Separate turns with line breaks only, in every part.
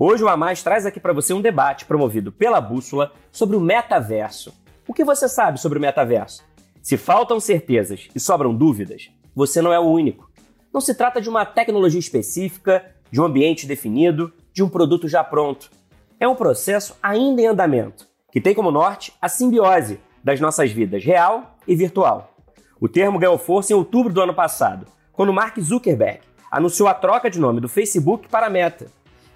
Hoje o A Mais traz aqui para você um debate promovido pela Bússola sobre o metaverso. O que você sabe sobre o metaverso? Se faltam certezas e sobram dúvidas, você não é o único. Não se trata de uma tecnologia específica, de um ambiente definido, de um produto já pronto. É um processo ainda em andamento, que tem como norte a simbiose das nossas vidas real e virtual. O termo ganhou força em outubro do ano passado, quando Mark Zuckerberg anunciou a troca de nome do Facebook para Meta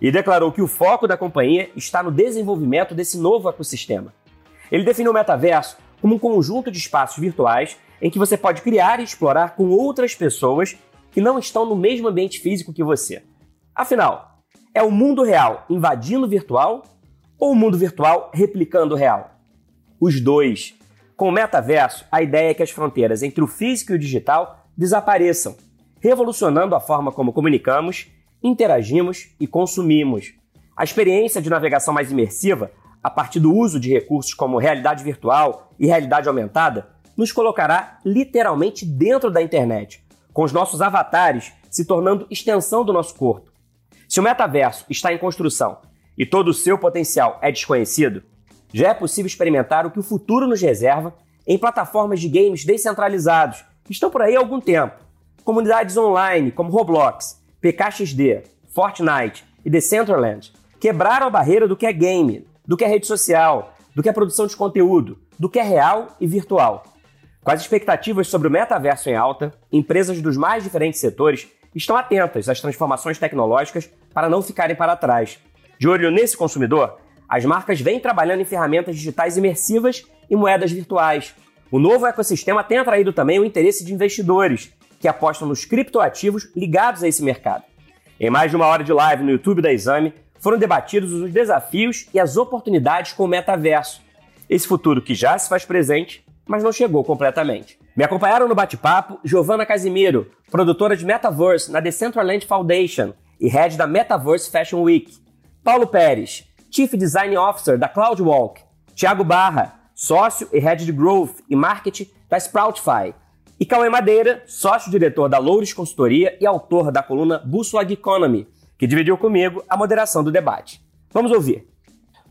e declarou que o foco da companhia está no desenvolvimento desse novo ecossistema. Ele definiu o metaverso como um conjunto de espaços virtuais em que você pode criar e explorar com outras pessoas que não estão no mesmo ambiente físico que você. Afinal, é o mundo real invadindo o virtual ou o mundo virtual replicando o real? Os dois. Com o metaverso, a ideia é que as fronteiras entre o físico e o digital desapareçam, revolucionando a forma como comunicamos interagimos e consumimos. A experiência de navegação mais imersiva, a partir do uso de recursos como realidade virtual e realidade aumentada, nos colocará literalmente dentro da internet, com os nossos avatares se tornando extensão do nosso corpo. Se o metaverso está em construção e todo o seu potencial é desconhecido, já é possível experimentar o que o futuro nos reserva em plataformas de games descentralizados que estão por aí há algum tempo. Comunidades online como Roblox, PKXD, Fortnite e Decentraland quebraram a barreira do que é game, do que é rede social, do que é produção de conteúdo, do que é real e virtual. Com as expectativas sobre o metaverso em alta, empresas dos mais diferentes setores estão atentas às transformações tecnológicas para não ficarem para trás. De olho nesse consumidor, as marcas vêm trabalhando em ferramentas digitais imersivas e moedas virtuais. O novo ecossistema tem atraído também o interesse de investidores, que apostam nos criptoativos ligados a esse mercado. Em mais de uma hora de live no YouTube da Exame, foram debatidos os desafios e as oportunidades com o metaverso. Esse futuro que já se faz presente, mas não chegou completamente. Me acompanharam no bate-papo Giovanna Casimiro, produtora de Metaverse na Decentraland Foundation e head da Metaverse Fashion Week. Paulo Pérez, Chief Design Officer da CloudWalk. Thiago Barra, sócio e head de Growth e Marketing da Sproutify. E Cauê Madeira, sócio-diretor da Loures Consultoria e autor da coluna Bússola Economy, que dividiu comigo a moderação do debate. Vamos ouvir.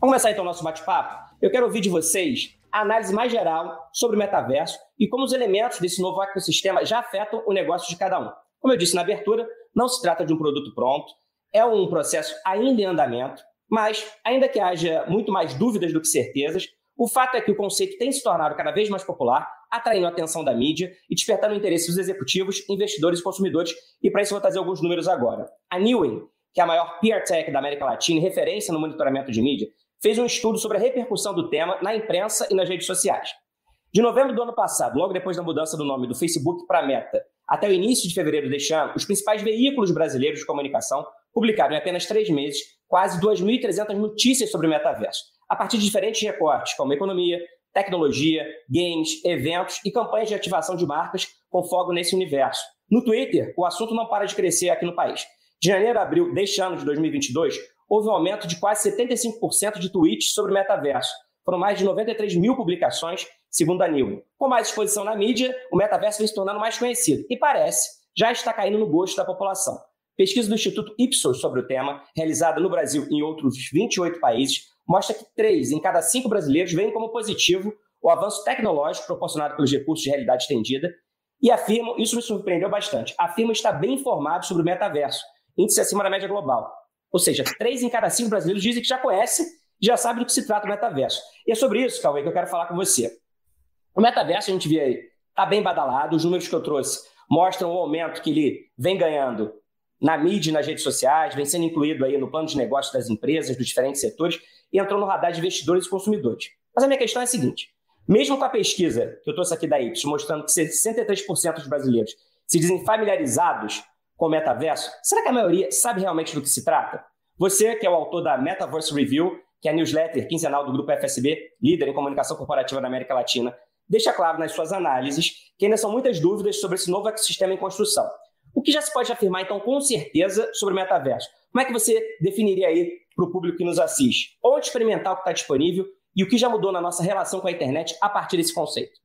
Vamos começar então o nosso bate-papo? Eu quero ouvir de vocês a análise mais geral sobre o metaverso e como os elementos desse novo ecossistema já afetam o negócio de cada um. Como eu disse na abertura, não se trata de um produto pronto, é um processo ainda em andamento, mas, ainda que haja muito mais dúvidas do que certezas, o fato é que o conceito tem se tornado cada vez mais popular, atraindo a atenção da mídia e despertando o interesse dos executivos, investidores e consumidores. E para isso eu vou trazer alguns números agora. A Newey, que é a maior peer tech da América Latina e referência no monitoramento de mídia, fez um estudo sobre a repercussão do tema na imprensa e nas redes sociais. De novembro do ano passado, logo depois da mudança do nome do Facebook para Meta, até o início de fevereiro deste ano, os principais veículos brasileiros de comunicação publicaram em apenas três meses quase 2.300 notícias sobre o metaverso, a partir de diferentes recortes, como economia, tecnologia, games, eventos e campanhas de ativação de marcas com foco nesse universo. No Twitter, o assunto não para de crescer aqui no país. De janeiro a abril deste ano de 2022, houve um aumento de quase 75% de tweets sobre metaverso. Foram mais de 93 mil publicações, segundo a Newell. Com mais exposição na mídia, o metaverso vem se tornando mais conhecido e parece já está caindo no gosto da população. Pesquisa do Instituto Ipsos sobre o tema, realizada no Brasil e em outros 28 países, mostra que três em cada cinco brasileiros veem como positivo o avanço tecnológico proporcionado pelos recursos de realidade estendida e afirmam, isso me surpreendeu bastante, afirmam estar bem informados sobre o metaverso, índice acima da média global. Ou seja, três em cada cinco brasileiros dizem que já conhecem, já sabem do que se trata o metaverso. E é sobre isso, Cauê, que eu quero falar com você. O metaverso, a gente vê aí, está bem badalado, os números que eu trouxe mostram o aumento que ele vem ganhando na mídia e nas redes sociais, vem sendo incluído aí no plano de negócio das empresas, dos diferentes setores, e entrou no radar de investidores e consumidores. Mas a minha questão é a seguinte: mesmo com a pesquisa que eu trouxe aqui da Ipsos, mostrando que 63% dos brasileiros se dizem familiarizados com o metaverso, será que a maioria sabe realmente do que se trata? Você, que é o autor da Metaverse Review, que é a newsletter quinzenal do Grupo FSB, líder em comunicação corporativa da América Latina, deixa claro nas suas análises que ainda são muitas dúvidas sobre esse novo ecossistema em construção. O que já se pode afirmar, então, com certeza, sobre o metaverso? Como é que você definiria aí para o público que nos assiste? Onde experimentar o que está disponível e o que já mudou na nossa relação com a internet a partir desse conceito?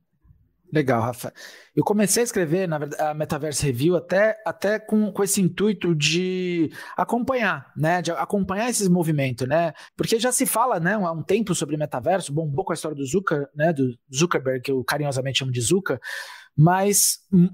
Legal, Rafa. Eu comecei a escrever na verdade, a Metaverse Review até, até com, com esse intuito de acompanhar, né? De acompanhar esses movimentos, né? Porque já se fala, né, há um tempo sobre metaverso, bombou com a história do Zucker, né? Do Zuckerberg, que eu carinhosamente chamo de Zucker, mas hum,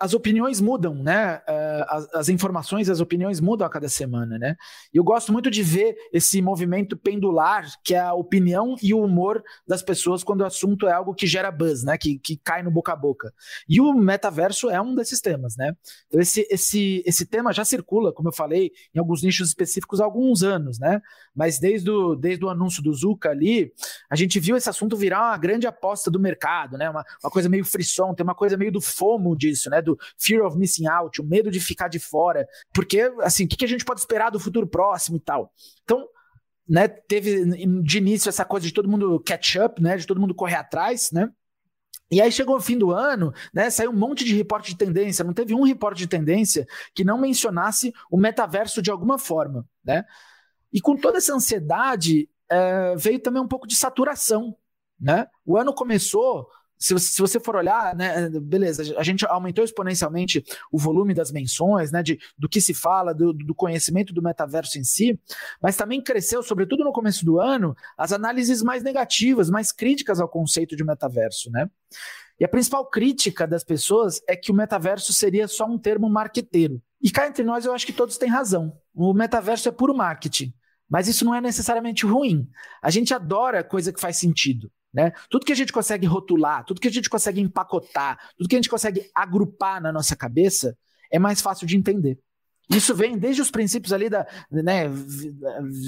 as opiniões mudam, né? Uh, as, as, informações, as opiniões mudam a cada semana, né? E eu gosto muito de ver esse movimento pendular, que é a opinião e o humor das pessoas quando o assunto é algo que gera buzz, né? Que, que cai no boca a boca. E o metaverso é um desses temas, né? Então esse, esse, esse tema já circula, como eu falei, em alguns nichos específicos há alguns anos, né? Mas desde o, desde o anúncio do Zuka ali, a gente viu esse assunto virar uma grande aposta do mercado, né? Uma, uma coisa meio frisson, tem uma coisa meio do fomo disso, né? Do fear of missing out, o medo de ficar de fora, porque, assim, o que, que a gente pode esperar do futuro próximo e tal. Então, né, teve de início essa coisa de todo mundo catch up, né, de todo mundo correr atrás, né, e aí chegou o fim do ano, né? Saiu um monte de reporte de tendência, não teve um reporte de tendência que não mencionasse o metaverso de alguma forma, né? E com toda essa ansiedade é, veio também um pouco de saturação, né? O ano começou se você, se você for olhar, né, beleza, a gente aumentou exponencialmente o volume das menções, né, de, do que se fala, do, do conhecimento do metaverso em si, mas também cresceu, sobretudo no começo do ano, as análises mais negativas, mais críticas ao conceito de metaverso, né? E a principal crítica das pessoas é que o metaverso seria só um termo marqueteiro. E cá entre nós, eu acho que todos têm razão. O metaverso é puro marketing. Mas isso não é necessariamente ruim. A gente adora coisa que faz sentido. Né? Tudo que a gente consegue rotular, tudo que a gente consegue empacotar, tudo que a gente consegue agrupar na nossa cabeça é mais fácil de entender. Isso vem desde os princípios ali da, né,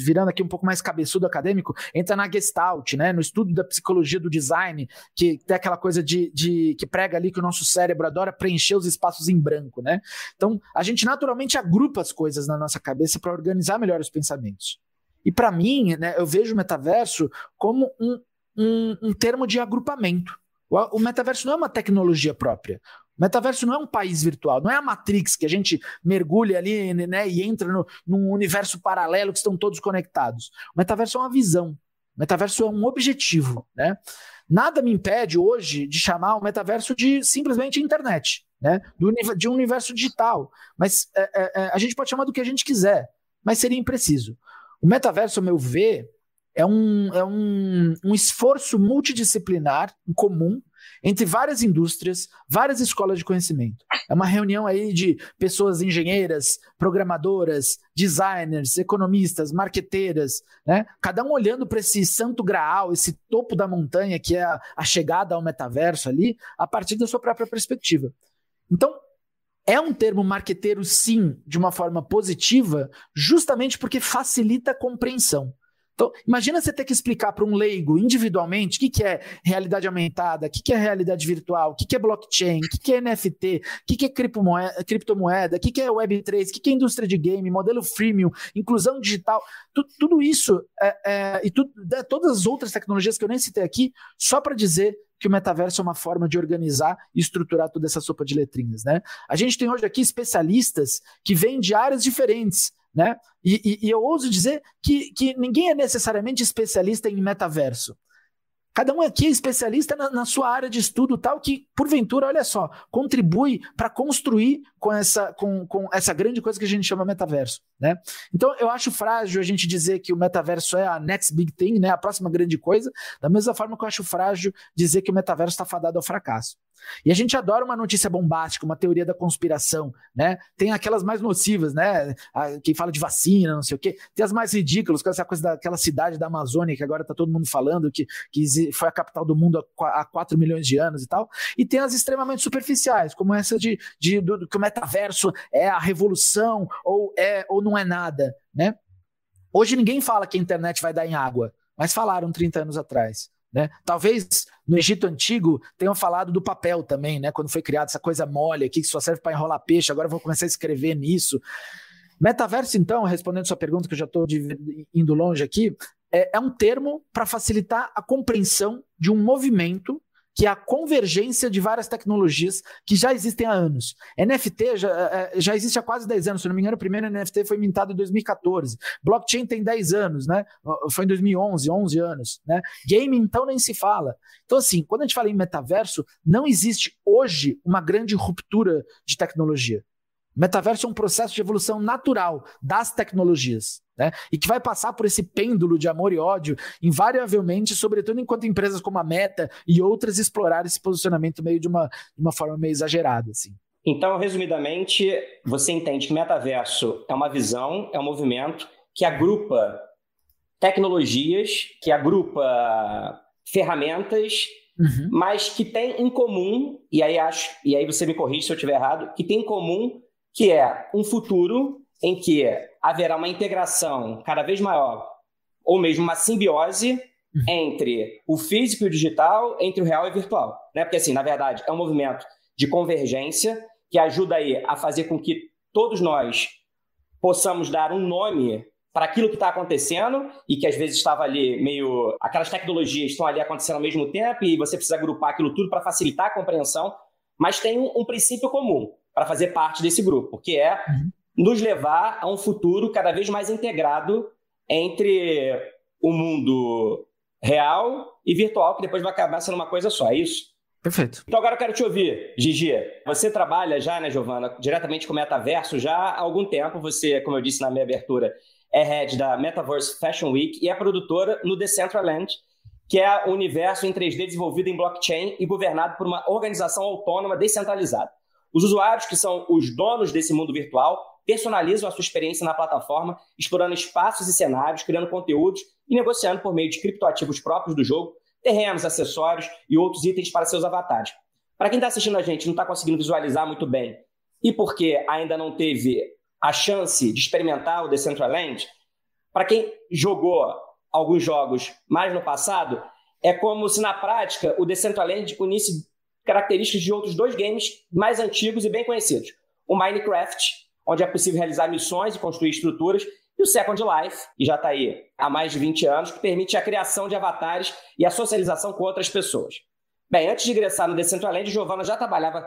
virando aqui um pouco mais cabeçudo acadêmico, entra na Gestalt, né, no estudo da psicologia do design, que tem aquela coisa de, de que prega ali que o nosso cérebro adora preencher os espaços em branco, né? Então, a gente naturalmente agrupa as coisas na nossa cabeça para organizar melhor os pensamentos. E para mim, né, eu vejo o metaverso como um um, um termo de agrupamento. O, o metaverso não é uma tecnologia própria. O metaverso não é um país virtual, não é a Matrix que a gente mergulha ali né, e entra no, num universo paralelo que estão todos conectados. O metaverso é uma visão. O metaverso é um objetivo. Né? Nada me impede hoje de chamar o metaverso de simplesmente internet, né? Do, de um universo digital. Mas é, é, é, a gente pode chamar do que a gente quiser, mas seria impreciso. O metaverso, ao meu ver, é um, é um, um esforço multidisciplinar comum entre várias indústrias, várias escolas de conhecimento. É uma reunião aí de pessoas engenheiras, programadoras, designers, economistas, marqueteiras, né? Cada um olhando para esse santo graal, esse topo da montanha que é a, a chegada ao metaverso ali, a partir da sua própria perspectiva. Então, é um termo marqueteiro, sim, de uma forma positiva, justamente porque facilita a compreensão. Então, imagina você ter que explicar para um leigo individualmente o que, que é realidade aumentada, o que, que é realidade virtual, o que, que é blockchain, o que, que é NFT, o que, que é criptomoeda, criptomoeda, o que, que é Web3, o que, que é indústria de game, modelo freemium, inclusão digital, tu, tudo isso é, é, e tu, é, todas as outras tecnologias que eu nem citei aqui, só para dizer que o metaverso é uma forma de organizar e estruturar toda essa sopa de letrinhas, né? A gente tem hoje aqui especialistas que vêm de áreas diferentes. Né? E, e, e eu ouso dizer que, que ninguém é necessariamente especialista em metaverso. Cada um aqui é especialista na, na, sua área de estudo, tal, que, porventura, olha só, contribui para construir com essa, com, com essa grande coisa que a gente chama metaverso. Né? Então, eu acho frágil a gente dizer que o metaverso é a next big thing, né? a próxima grande coisa, da mesma forma que eu acho frágil dizer que o metaverso está fadado ao fracasso. E a gente adora uma notícia bombástica, uma teoria da conspiração, né? Tem aquelas mais nocivas, né? Quem fala de vacina, não sei o quê. Tem as mais ridículas, essa coisa daquela cidade da Amazônia que agora tá todo mundo falando que, que foi a capital do mundo há 4 milhões de anos e tal. E tem as extremamente superficiais, como essa de, de do, que o metaverso é a revolução ou é ou não é nada, né? Hoje ninguém fala que a internet vai dar em água, mas falaram 30 anos atrás. Né? Talvez no Egito Antigo tenham falado do papel também, né? quando foi criada essa coisa mole aqui que só serve para enrolar peixe, agora vou começar a escrever nisso. Metaverso, então, respondendo sua pergunta, que eu já estou indo longe aqui, é, é um termo para facilitar a compreensão de um movimento que é a convergência de várias tecnologias que já existem há anos. NFT já, é, é, já existe há quase 10 anos, se não me engano, o primeiro NFT foi mintado em 2014. Blockchain tem 10 anos, né? Foi em 2011, 11 anos, né? Game, então, nem se fala. Então, assim, quando a gente fala em metaverso, não existe hoje uma grande ruptura de tecnologia. Metaverso é um processo de evolução natural das tecnologias, né? E que vai passar por esse pêndulo de amor e ódio, invariavelmente, sobretudo enquanto empresas como a Meta e outras explorarem esse posicionamento meio de uma, de uma forma meio exagerada, assim.
Então, resumidamente, você entende que metaverso é uma visão, é um movimento que agrupa tecnologias, que agrupa ferramentas, uhum. mas que tem em comum, e aí acho, e aí você me corrige se eu estiver errado, que tem em comum que é um futuro em que haverá uma integração cada vez maior, ou mesmo uma simbiose uhum. entre o físico e o digital, entre o real e o virtual. Né? Porque, assim, na verdade, é um movimento de convergência que ajuda aí a fazer com que todos nós possamos dar um nome para aquilo que está acontecendo e que às vezes estava ali meio. Aquelas tecnologias estão ali acontecendo ao mesmo tempo e você precisa agrupar aquilo tudo para facilitar a compreensão, mas tem um, um princípio comum para fazer parte desse grupo, que é uhum. nos levar a um futuro cada vez mais integrado entre o mundo real e virtual, que depois vai acabar sendo uma coisa só, é isso?
Perfeito.
Então agora eu quero te ouvir, Gigi. Você trabalha já, né, Giovana, diretamente com o metaverso já há algum tempo. Você, como eu disse na minha abertura, é head da Metaverse Fashion Week e é produtora no Decentraland, que é o universo em 3D desenvolvido em blockchain e governado por uma organização autônoma descentralizada. Os usuários, que são os donos desse mundo virtual, personalizam a sua experiência na plataforma, explorando espaços e cenários, criando conteúdos e negociando por meio de criptoativos próprios do jogo, terrenos, acessórios e outros itens para seus avatares. Para quem está assistindo a gente e não está conseguindo visualizar muito bem, e porque ainda não teve a chance de experimentar o Decentraland, para quem jogou alguns jogos mais no passado, é como se na prática o Decentraland unisse características de outros dois games mais antigos e bem conhecidos. O Minecraft, onde é possível realizar missões e construir estruturas, e o Second Life, que já está aí há mais de 20 anos, que permite a criação de avatares e a socialização com outras pessoas. Bem, antes de ingressar no Decentraland, Giovana já trabalhava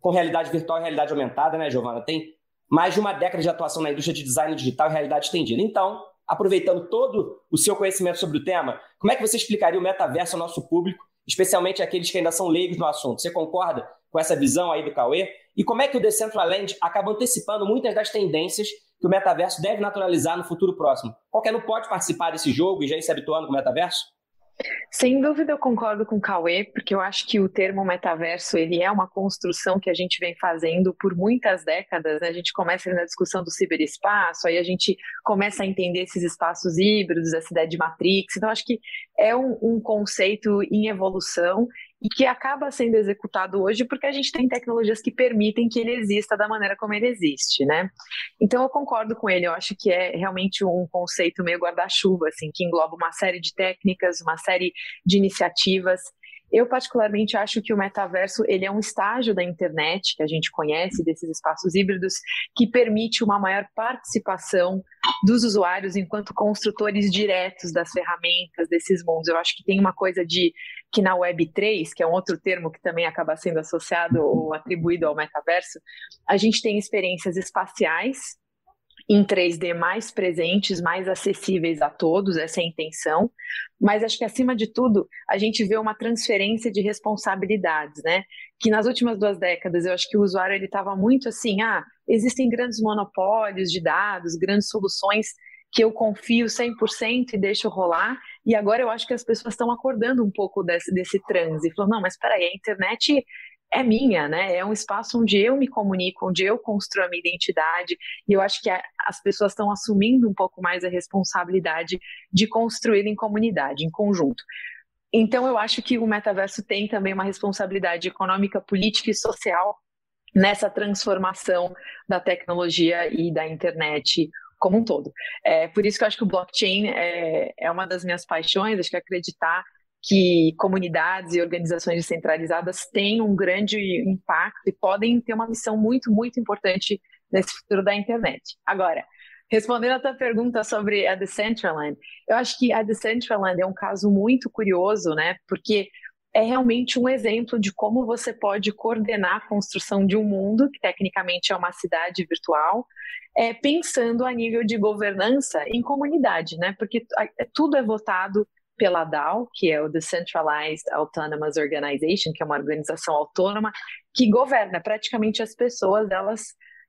com realidade virtual e realidade aumentada, né, Giovana? Tem mais de uma década de atuação na indústria de design digital e realidade estendida. Então, aproveitando todo o seu conhecimento sobre o tema, como é que você explicaria o metaverso ao nosso público especialmente aqueles que ainda são leigos no assunto. Você concorda com essa visão aí do Cauê? E como é que o Decentraland acaba antecipando muitas das tendências que o metaverso deve naturalizar no futuro próximo? Qualquer um pode participar desse jogo e já ir se habituando com o metaverso?
Sem dúvida eu concordo com o Cauê, porque eu acho que o termo metaverso ele é uma construção que a gente vem fazendo por muitas décadas. Né? A gente começa na discussão do ciberespaço, aí a gente começa a entender esses espaços híbridos, essa ideia de Matrix. Então, acho que é um, um conceito em evolução e que acaba sendo executado hoje porque a gente tem tecnologias que permitem que ele exista da maneira como ele existe, né? Então eu concordo com ele, eu acho que é realmente um conceito meio guarda-chuva, assim, que engloba uma série de técnicas, uma série de iniciativas eu particularmente acho que o metaverso ele é um estágio da internet que a gente conhece desses espaços híbridos que permite uma maior participação dos usuários enquanto construtores diretos das ferramentas desses mundos. Eu acho que tem uma coisa de que na Web 3, que é um outro termo que também acaba sendo associado ou atribuído ao metaverso, a gente tem experiências espaciais em 3D mais presentes, mais acessíveis a todos, essa é a intenção. Mas acho que acima de tudo, a gente vê uma transferência de responsabilidades, né? Que nas últimas duas décadas eu acho que o usuário ele estava muito assim, ah, existem grandes monopólios de dados, grandes soluções que eu confio 100% e deixo rolar. E agora eu acho que as pessoas estão acordando um pouco desse, desse transe. Falando, não, mas espera aí, a internet é minha, né? É um espaço onde eu me comunico, onde eu construo a minha identidade. E eu acho que a, as pessoas estão assumindo um pouco mais a responsabilidade de construir em comunidade, em conjunto. Então, eu acho que o metaverso tem também uma responsabilidade econômica, política e social nessa transformação da tecnologia e da internet como um todo. É, por isso que eu acho que o blockchain é, é uma das minhas paixões, acho que acreditar que comunidades e organizações descentralizadas têm um grande impacto e podem ter uma missão muito, muito importante nesse futuro da internet. Agora, Respondendo a tua pergunta sobre a Decentraland, eu acho que a Decentraland é um caso muito curioso, né? Porque é realmente um exemplo de como você pode coordenar a construção de um mundo, que tecnicamente é uma cidade virtual, é, pensando a nível de governança em comunidade, né? Porque é, tudo é votado pela DAO, que é o Decentralized Autonomous Organization, que é uma organização autônoma que governa praticamente as pessoas, elas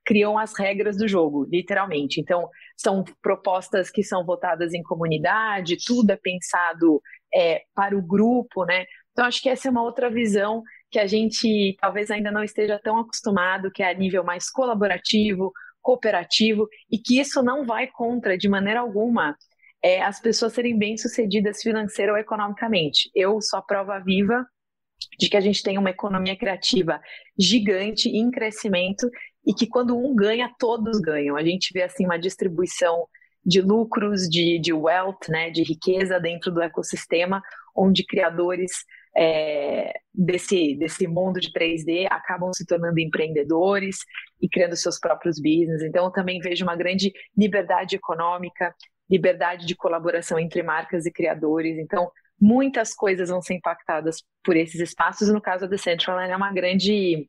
criam as regras do jogo, literalmente. Então, são propostas que são votadas em comunidade, tudo é pensado é, para o grupo, né? Então, acho que essa é uma outra visão que a gente talvez ainda não esteja tão acostumado, que é a nível mais colaborativo, cooperativo, e que isso não vai contra, de maneira alguma, é, as pessoas serem bem-sucedidas financeira ou economicamente. Eu sou a prova viva de que a gente tem uma economia criativa gigante, em crescimento, e que quando um ganha, todos ganham. A gente vê assim uma distribuição de lucros, de, de wealth, né, de riqueza dentro do ecossistema, onde criadores é, desse, desse mundo de 3D acabam se tornando empreendedores e criando seus próprios business. Então, eu também vejo uma grande liberdade econômica, liberdade de colaboração entre marcas e criadores. Então, muitas coisas vão ser impactadas por esses espaços. No caso da Decentraland, é uma grande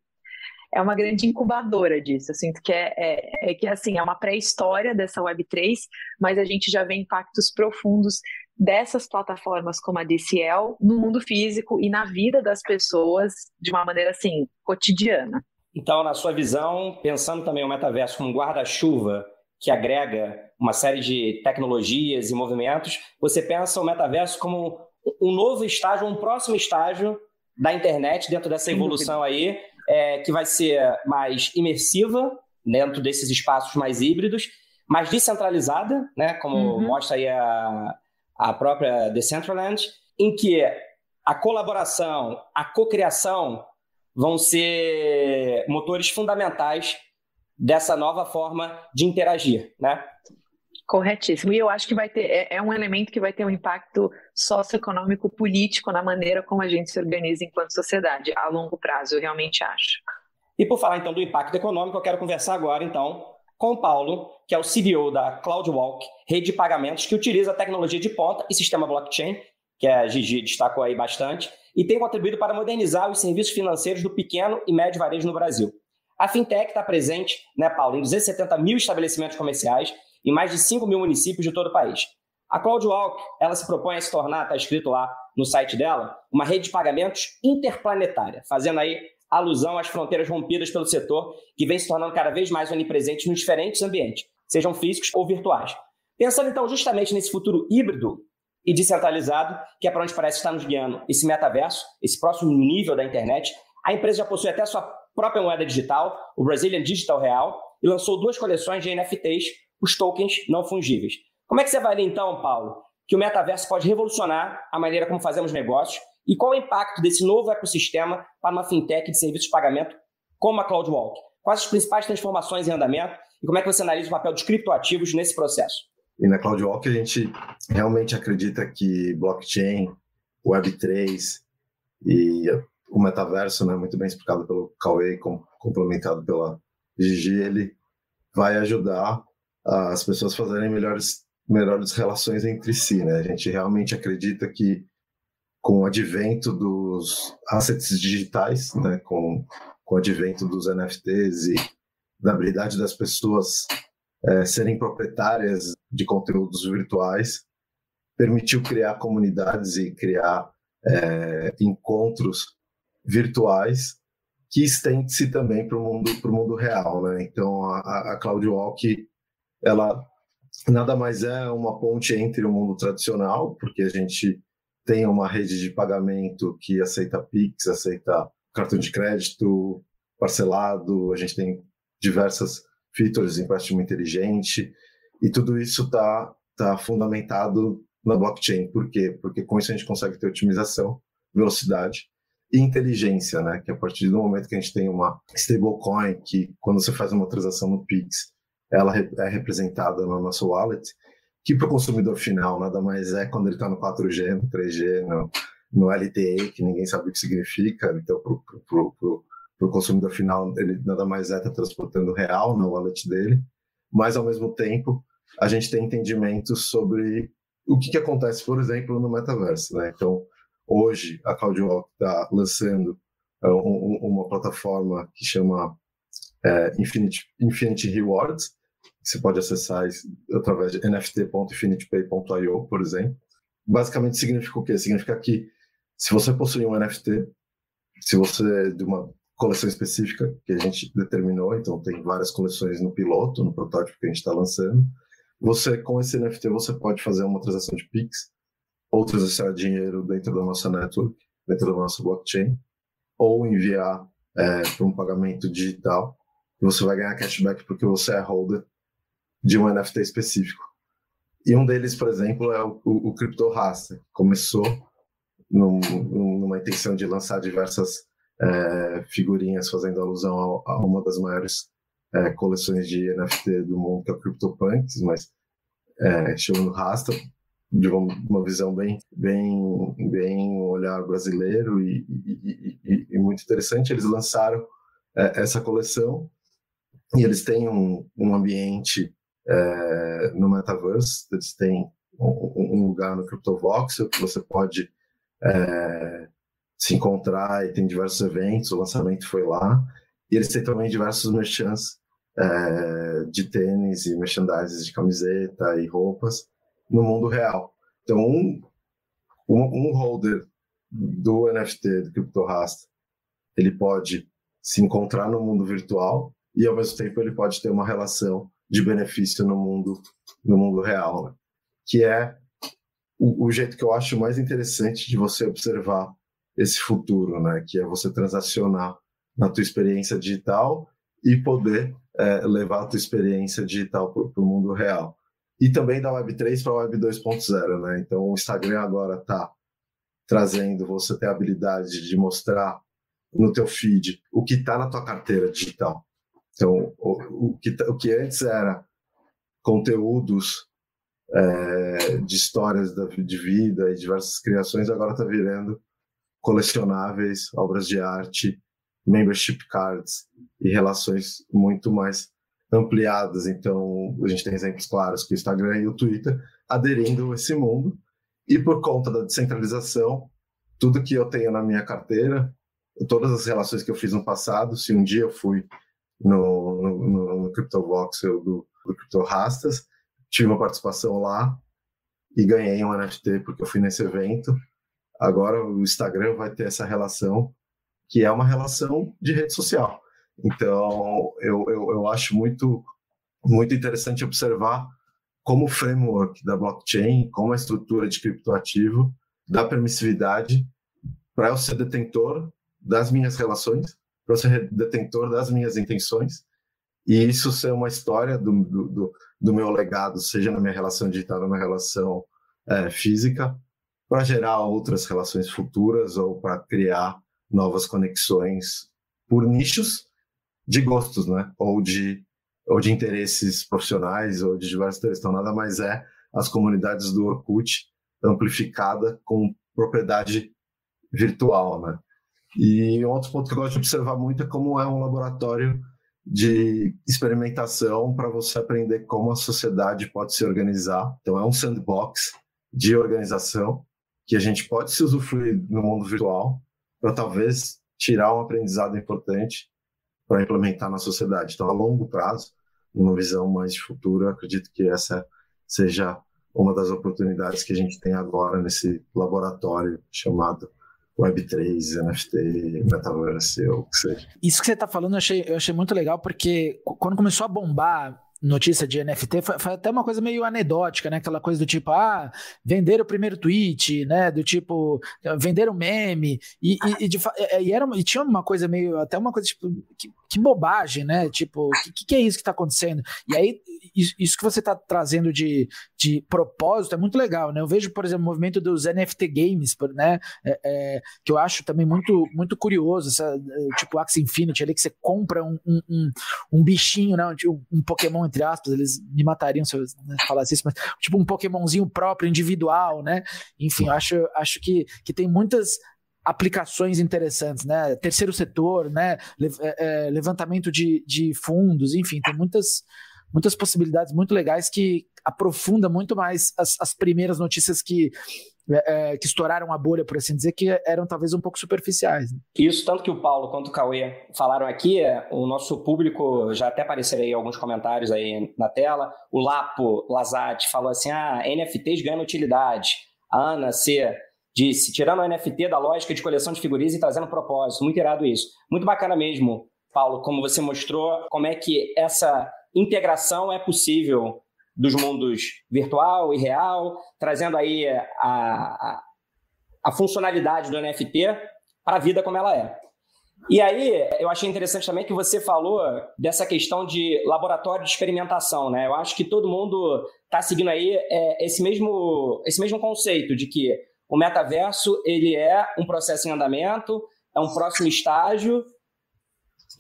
é uma grande incubadora disso. Eu sinto que é, é, é que assim é uma pré-história dessa Web3, mas a gente já vê impactos profundos dessas plataformas como a DCL no mundo físico e na vida das pessoas de uma maneira assim cotidiana.
Então, na sua visão, pensando também o metaverso como guarda-chuva que agrega uma série de tecnologias e movimentos, você pensa o metaverso como um novo estágio, um próximo estágio da internet dentro dessa evolução aí, é, que vai ser mais imersiva dentro desses espaços mais híbridos, mais descentralizada, né, como uhum. mostra aí a, a própria Decentraland, em que a colaboração, a cocriação vão ser motores fundamentais dessa nova forma de interagir, né?
Corretíssimo. E eu acho que vai ter, é, é, um elemento que vai ter um impacto socioeconômico político na maneira como a gente se organiza enquanto sociedade, a longo prazo, eu realmente acho.
E por falar então do impacto econômico, eu quero conversar agora então com o Paulo, que é o CDO da CloudWalk, rede de pagamentos que utiliza tecnologia de ponta e sistema blockchain, que a Gigi destacou aí bastante, e tem contribuído para modernizar os serviços financeiros do pequeno e médio varejo no Brasil. A fintech está presente, né, Paulo, em 270 mil estabelecimentos comerciais em mais de 5 mil municípios de todo o país. A CloudWalk, ela se propõe a se tornar, está escrito lá no site dela, uma rede de pagamentos interplanetária, fazendo aí alusão às fronteiras rompidas pelo setor, que vem se tornando cada vez mais onipresente nos diferentes ambientes, sejam físicos ou virtuais. Pensando então justamente nesse futuro híbrido e descentralizado, que é para onde parece estar nos guiando esse metaverso, esse próximo nível da internet, a empresa já possui até sua própria moeda digital, o Brazilian Digital Real, e lançou duas coleções de NFTs, os tokens não fungíveis. Como é que você ler então, Paulo, que o metaverso pode revolucionar a maneira como fazemos negócios e qual o impacto desse novo ecossistema para uma fintech de serviços de pagamento como a CloudWalk? Quais as principais transformações em andamento e como é que você analisa o papel dos criptoativos nesse processo?
E na CloudWalk a gente realmente acredita que blockchain, Web3 e o metaverso, né, muito bem explicado pelo Cauê, com, complementado pela Gigi, ele vai ajudar as pessoas a fazerem melhores, melhores relações entre si. Né? A gente realmente acredita que com o advento dos assets digitais, né, com, com o advento dos NFTs e da habilidade das pessoas é, serem proprietárias de conteúdos virtuais, permitiu criar comunidades e criar é, encontros virtuais que estende-se também para o mundo, pro mundo real. Né? Então, a, a CloudWalk, ela nada mais é uma ponte entre o mundo tradicional, porque a gente tem uma rede de pagamento que aceita Pix, aceita cartão de crédito parcelado, a gente tem diversas features de empréstimo inteligente, e tudo isso está tá fundamentado na blockchain. Por quê? Porque com isso a gente consegue ter otimização, velocidade e inteligência, né? Que a partir do momento que a gente tem uma stablecoin, que quando você faz uma transação no Pix, ela é representada no nosso wallet, que para o consumidor final nada mais é quando ele está no 4G, no 3G, no, no LTE, que ninguém sabe o que significa, então para o consumidor final ele nada mais é estar tá transportando real na wallet dele, mas ao mesmo tempo a gente tem entendimento sobre o que, que acontece, por exemplo, no metaverso. Né? Então, hoje, a CloudWalk está lançando um, uma plataforma que chama é, Infinity, Infinity Rewards, que você pode acessar através de nft.infinitepay.io, por exemplo. Basicamente significa o quê? Significa que se você possui um NFT, se você é de uma coleção específica que a gente determinou, então tem várias coleções no piloto, no protótipo que a gente está lançando, você com esse NFT você pode fazer uma transação de Pix, ou transacionar dinheiro dentro da nossa network, dentro da nossa blockchain, ou enviar é, para um pagamento digital você vai ganhar cashback porque você é holder de um NFT específico. E um deles, por exemplo, é o, o, o Crypto Rasta, que começou num, numa intenção de lançar diversas é, figurinhas fazendo alusão a, a uma das maiores é, coleções de NFT do mundo, que é o CryptoPunks, mas é, chamando Rasta, de uma, visão bem, bem, bem olhar brasileiro e, e, e, e muito interessante. Eles lançaram é, essa coleção e eles têm um, um ambiente é, no metaverse, eles têm um, um, lugar no CryptoVoxel que você pode é, se encontrar e tem diversos eventos, o lançamento foi lá, e eles têm também diversos merchants é, de tênis e merchandises de camiseta e roupas no mundo real. Então, um, um, holder do NFT, do CryptoRasta, ele pode se encontrar no mundo virtual e ao mesmo tempo ele pode ter uma relação de benefício no mundo no mundo real, né? que é o, o, jeito que eu acho mais interessante de você observar esse futuro, né? Que é você transacionar na tua experiência digital e poder é, levar a tua experiência digital para o mundo real. E também da Web 3 para a Web 2.0, né? Então o Instagram agora está trazendo você ter a habilidade de mostrar no teu feed o que está na tua carteira digital. Então, o, o, que, o que antes era conteúdos é, de histórias da, de vida e diversas criações, agora está virando colecionáveis, obras de arte, membership cards e relações muito mais ampliadas. Então, a gente tem exemplos claros que o Instagram e o Twitter aderindo a esse mundo. E por conta da descentralização, tudo que eu tenho na minha carteira, todas as relações que eu fiz no passado, se um dia eu fui no, no, no CryptoVoxel do, do CryptoRastas. Tive uma participação lá e ganhei um NFT porque eu fui nesse evento. Agora o Instagram vai ter essa relação, que é uma relação de rede social. Então, eu, eu, eu acho muito, muito interessante observar como o framework da blockchain, como a estrutura de criptoativo dá permissividade para eu ser detentor das minhas relações para ser detentor das minhas intenções e isso ser uma história do, do, do meu legado, seja na minha relação digital, na minha relação é, física, para gerar outras relações futuras ou para criar novas conexões por nichos de gostos, né? Ou de, ou de interesses profissionais ou de diversos interesses. Então, nada mais é as comunidades do Orkut amplificada com propriedade virtual, né? E outro ponto que eu gosto de observar muito é como é um laboratório de experimentação para você aprender como a sociedade pode se organizar. Então, é um sandbox de organização que a gente pode se usufruir no mundo virtual para talvez tirar um aprendizado importante para implementar na sociedade. Então, a longo prazo, numa visão mais de futuro, acredito que essa seja uma das oportunidades que a gente tem agora nesse laboratório chamado Web3, NFT, Metaverse, ou o que seja.
Isso que você está falando eu achei, eu achei muito legal, porque quando começou a bombar notícia de NFT foi, foi, até uma coisa meio anedótica, né? Aquela coisa do tipo, ah, vender o primeiro tweet, né? Do tipo, vender o meme. E, e, e, de, e, era, e tinha uma coisa meio, até uma coisa tipo, que, que bobagem, né? Tipo, o que, que, é isso que está acontecendo? E aí, isso que você está trazendo de, de propósito é muito legal, né? Eu vejo, por exemplo, o movimento dos NFT Games, né? É, é, que eu acho também muito, muito curioso, essa, é, tipo Axie Infinity, ali que você compra um, um, um, um bichinho, né? Um, um, Pokémon, entre aspas, eles me matariam se eu né, falasse isso, mas tipo um Pokémonzinho próprio, individual, né? Enfim, acho, acho que, que tem muitas aplicações interessantes, né? Terceiro setor, né? Le é, é, levantamento de, de fundos, enfim, tem muitas muitas possibilidades muito legais que aprofunda muito mais as, as primeiras notícias que é, é, que estouraram a bolha, por assim dizer, que eram talvez um pouco superficiais. Né?
Isso, tanto que o Paulo quanto o Cauê falaram aqui, é, o nosso público já até apareceram aí alguns comentários aí na tela. O Lapo Lazati falou assim: ah, NFTs ganham utilidade. A Ana C disse: tirando o NFT da lógica de coleção de figurinhas e trazendo propósito. Muito irado isso. Muito bacana mesmo, Paulo, como você mostrou, como é que essa integração é possível dos mundos virtual e real, trazendo aí a, a, a funcionalidade do NFT para a vida como ela é. E aí, eu achei interessante também que você falou dessa questão de laboratório de experimentação, né? Eu acho que todo mundo está seguindo aí é, esse, mesmo, esse mesmo conceito de que o metaverso ele é um processo em andamento, é um próximo estágio,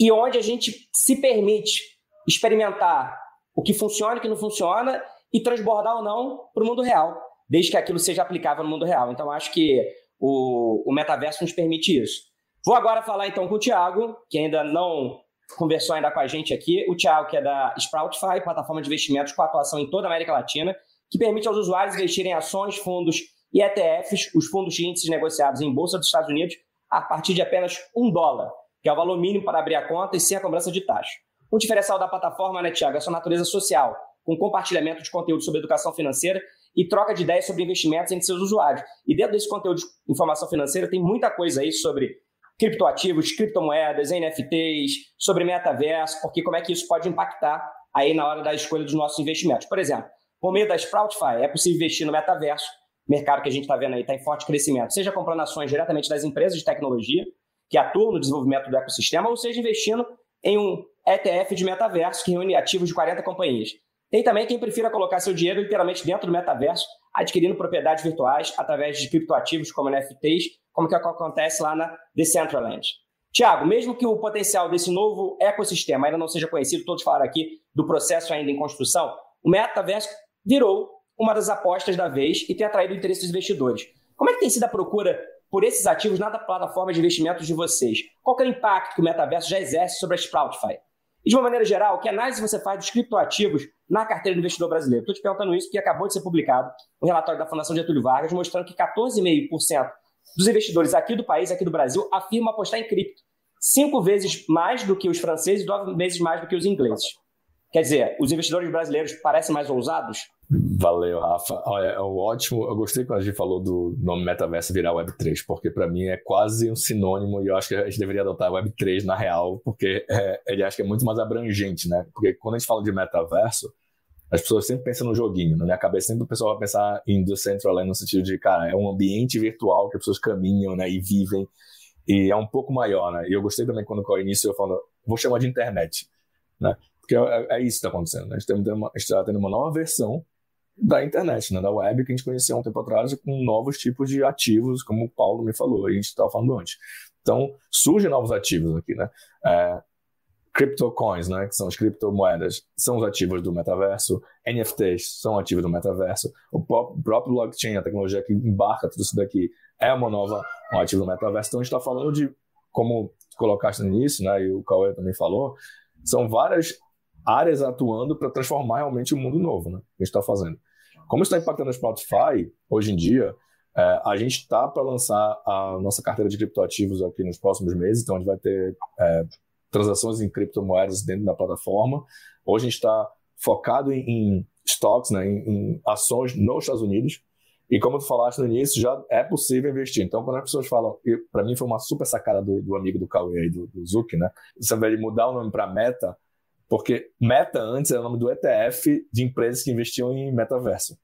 e onde a gente se permite experimentar o que funciona e o que não funciona e transbordar ou não para o mundo real, desde que aquilo seja aplicável no mundo real. Então, acho que o, o metaverso nos permite isso. Vou agora falar então com o Thiago, que ainda não conversou ainda com a gente aqui. O Thiago, que é da Sproutify, plataforma de investimentos com atuação em toda a América Latina, que permite aos usuários investirem em ações, fundos e ETFs, os fundos de índices negociados em Bolsa dos Estados Unidos, a partir de apenas um dólar, que é o valor mínimo para abrir a conta e sem a cobrança de taxa. O diferencial da plataforma, né, Tiago, é sua natureza social, com compartilhamento de conteúdo sobre educação financeira e troca de ideias sobre investimentos entre seus usuários. E dentro desse conteúdo de informação financeira tem muita coisa aí sobre criptoativos, criptomoedas, NFTs, sobre metaverso, porque como é que isso pode impactar aí na hora da escolha dos nossos investimentos. Por exemplo, por meio da Sproutify, é possível investir no metaverso, mercado que a gente está vendo aí está em forte crescimento, seja comprando ações diretamente das empresas de tecnologia que atuam no desenvolvimento do ecossistema, ou seja, investindo em um ETF de metaverso que reúne ativos de 40 companhias. Tem também quem prefira colocar seu dinheiro literalmente dentro do metaverso, adquirindo propriedades virtuais através de criptoativos como NFTs, como que acontece lá na Decentraland. Tiago, mesmo que o potencial desse novo ecossistema ainda não seja conhecido, todos falaram aqui do processo ainda em construção, o metaverso virou uma das apostas da vez e tem atraído o interesse dos investidores. Como é que tem sido a procura por esses ativos na plataforma de investimentos de vocês? Qual é o impacto que o metaverso já exerce sobre a Sproutify? E de uma maneira geral, que análise você faz dos criptoativos na carteira do investidor brasileiro? Estou te perguntando isso porque acabou de ser publicado um relatório da Fundação Getúlio Vargas mostrando que 14,5% dos investidores aqui do país, aqui do Brasil, afirmam apostar em cripto. Cinco vezes mais do que os franceses e duas vezes mais do que os ingleses. Quer dizer, os investidores brasileiros parecem mais ousados?
Valeu, Rafa. Olha, é um ótimo. Eu gostei quando a gente falou do nome metaverso virar Web3, porque para mim é quase um sinônimo e eu acho que a gente deveria adotar Web3 na real, porque é, ele acho que é muito mais abrangente, né? Porque quando a gente fala de metaverso, as pessoas sempre pensam no joguinho. Na minha cabeça, sempre o pessoal vai pensar em Decentraland no sentido de, cara, é um ambiente virtual que as pessoas caminham né, e vivem, e é um pouco maior, né? E eu gostei também quando o início eu falo, vou chamar de internet, né? Porque é, é isso que está acontecendo. Né? A gente está tendo uma nova versão da internet, né, da web, que a gente conhecia há um tempo atrás, com novos tipos de ativos, como o Paulo me falou, a gente estava falando antes. Então, surgem novos ativos aqui, né? É, CryptoCoins, né, que são as criptomoedas, são os ativos do metaverso, NFTs são ativos do metaverso, o próprio blockchain, a tecnologia que embarca tudo isso daqui, é uma nova um ativo do metaverso. Então, a gente está falando de, como colocaste no início, né, e o Cauê também falou, são várias áreas atuando para transformar realmente o mundo novo, né, que a gente está fazendo. Como está impactando o Spotify hoje em dia, é, a gente está para lançar a nossa carteira de criptoativos aqui nos próximos meses, então a gente vai ter é, transações em criptomoedas dentro da plataforma. Hoje a gente está focado em, em stocks, né, em, em, ações nos Estados Unidos. E como tu falaste no início, já é possível investir. Então, quando as pessoas falam, para mim foi uma super sacada do, do amigo do Cauê aí, do, do Zuki, né? Você vai mudar o nome para Meta, porque Meta antes era o nome do ETF de empresas que investiam em metaverso.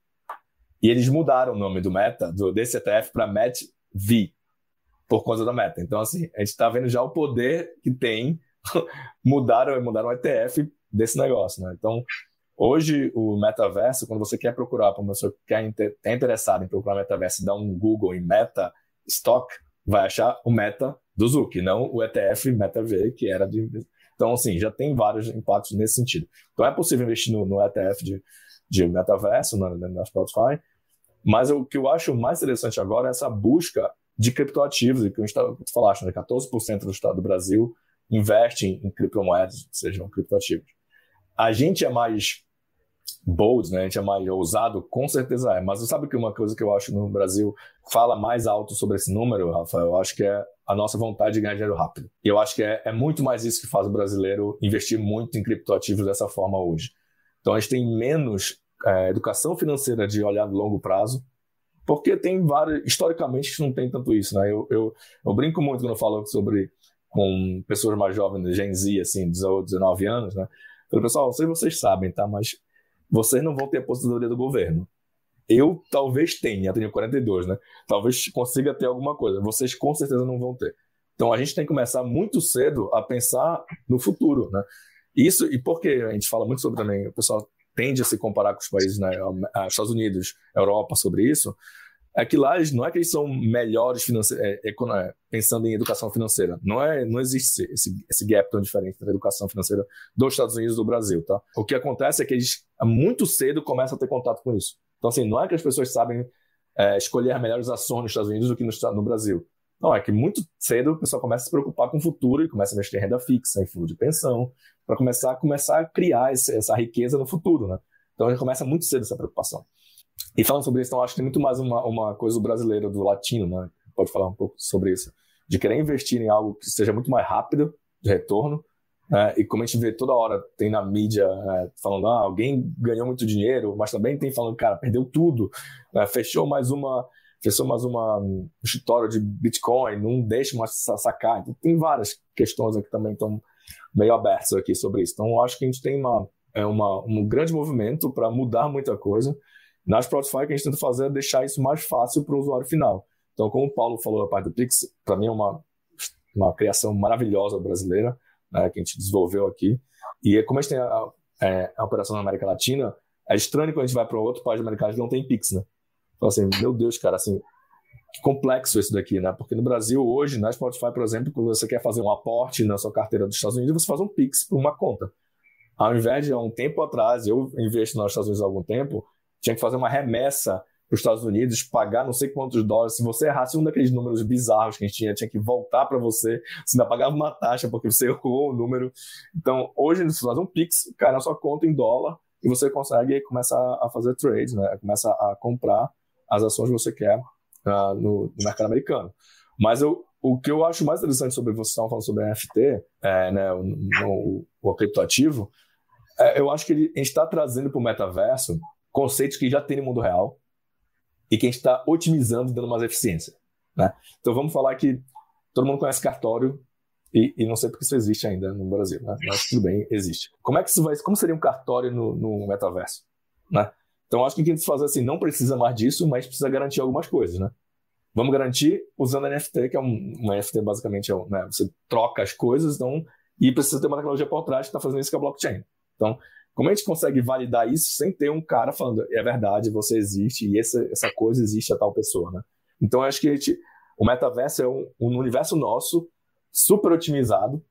E eles mudaram o nome do Meta, do, desse ETF, para MetV, por conta da Meta. Então, assim, a gente está vendo já o poder que tem mudaram, mudaram o ETF desse negócio, né? Então, hoje o metaverso, quando você quer procurar, quando você quer é interessado em procurar metaverso, dá um Google em Meta Stock, vai achar o Meta do Zuki, não o ETF MetaV, que era de então, assim, já tem vários impactos nesse sentido. Então, é possível investir no, no ETF de, de metaverso, na, na Spotify, mas o que eu acho mais interessante agora é essa busca de criptoativos, que tá, falaste, né, 14% do estado do Brasil investe em criptomoedas, sejam criptoativos. a gente é mais bold, né? A gente é mais ousado, com certeza é. Mas sabe que uma coisa que eu acho no Brasil fala mais alto sobre esse número, Rafael? Eu acho que é a nossa vontade de ganhar dinheiro rápido. E eu acho que é, é muito mais isso que faz o brasileiro investir muito em criptoativos dessa forma hoje. Então a gente tem menos é, educação financeira de olhar no longo prazo, porque tem vários, historicamente, não tem tanto isso, né? Eu, eu, eu brinco muito quando eu falo sobre com pessoas mais jovens, Gen Z, assim, 19 anos, né? Pessoal, não sei se vocês sabem, tá? Mas vocês não vão ter aposentadoria do governo. Eu talvez tenha, tenho 42, né? Talvez consiga ter alguma coisa. Vocês com certeza não vão ter. Então a gente tem que começar muito cedo a pensar no futuro, né? Isso, e porque a gente fala muito sobre também, o pessoal tende a se comparar com os países, né, Estados Unidos, Europa, sobre isso, é que lá não é que eles são melhores financeira, é, é, pensando em educação financeira. Não é, não existe esse, esse gap tão diferente entre a educação financeira dos Estados Unidos e do Brasil, tá? O que acontece é que eles muito cedo começam a ter contato com isso. Então, assim, não é que as pessoas sabem é, escolher as melhores ações nos Estados Unidos do que no, no Brasil. Não, é que muito cedo o pessoal começa a se preocupar com o futuro e começa a investir em renda fixa, em fundo de pensão, para começar, começar a criar esse, essa riqueza no futuro, né? Então, já começa muito cedo essa preocupação. E falando sobre isso, então, acho que tem muito mais uma, uma coisa do brasileiro, do latino, né? Pode falar um pouco sobre isso. De querer investir em algo que seja muito mais rápido de retorno. Né? E como a gente vê toda hora, tem na mídia né, falando, ah, alguém ganhou muito dinheiro, mas também tem falando, cara, perdeu tudo, né? fechou mais uma fechou mais uma, um escritório de Bitcoin, não deixa mais sacar. Então, tem várias questões aqui também estão meio abertas aqui sobre isso. Então, acho que a gente tem uma, é uma, um grande movimento para mudar muita coisa. Na Spotify, o que a gente tenta fazer é deixar isso mais fácil para o usuário final. Então, como o Paulo falou da parte do Pix, para mim é uma, uma criação maravilhosa brasileira, né, que a gente desenvolveu aqui. E como a gente tem a, é, a operação na América Latina, é estranho quando a gente vai para outro país americano que não tem Pix, né? Então, assim, meu Deus, cara, assim, que complexo isso daqui, né? Porque no Brasil, hoje, na Spotify, por exemplo, quando você quer fazer um aporte na sua carteira dos Estados Unidos, você faz um Pix para uma conta. Ao invés de, há um tempo atrás, eu investo nos Estados Unidos há algum tempo, tinha que fazer uma remessa para os Estados Unidos, pagar não sei quantos dólares. Se você errasse um daqueles números bizarros que a gente tinha, tinha que voltar para você. Você ainda pagava uma taxa porque você errou o número. Então, hoje, você faz um Pix, cai na sua conta em dólar e você consegue começar a fazer trades, né? Começa a comprar as ações que você quer uh, no, no, mercado americano. Mas eu, o que eu acho mais interessante sobre você estava falando sobre NFT, é, né, o, o, o criptoativo, é, eu acho que ele está trazendo para o metaverso conceitos que já tem no mundo real e que a gente está otimizando, dando mais eficiência. Né? Então vamos falar que todo mundo conhece cartório e, e, não sei porque isso existe ainda no Brasil, né? mas tudo bem, existe. Como é que isso vai, como seria um cartório no, no metaverso? Né? Então acho que o que a gente fazer assim, não precisa mais disso, mas precisa garantir algumas coisas, né? Vamos garantir usando NFT, que é um, um NFT basicamente é um, né? você troca as coisas, então e precisa ter uma tecnologia por trás que está fazendo isso com a blockchain. Então como a gente consegue validar isso sem ter um cara falando, é verdade, você existe e essa, essa coisa existe a tal pessoa, né? Então, acho que gente, o metaverso é um, um, universo nosso super otimizado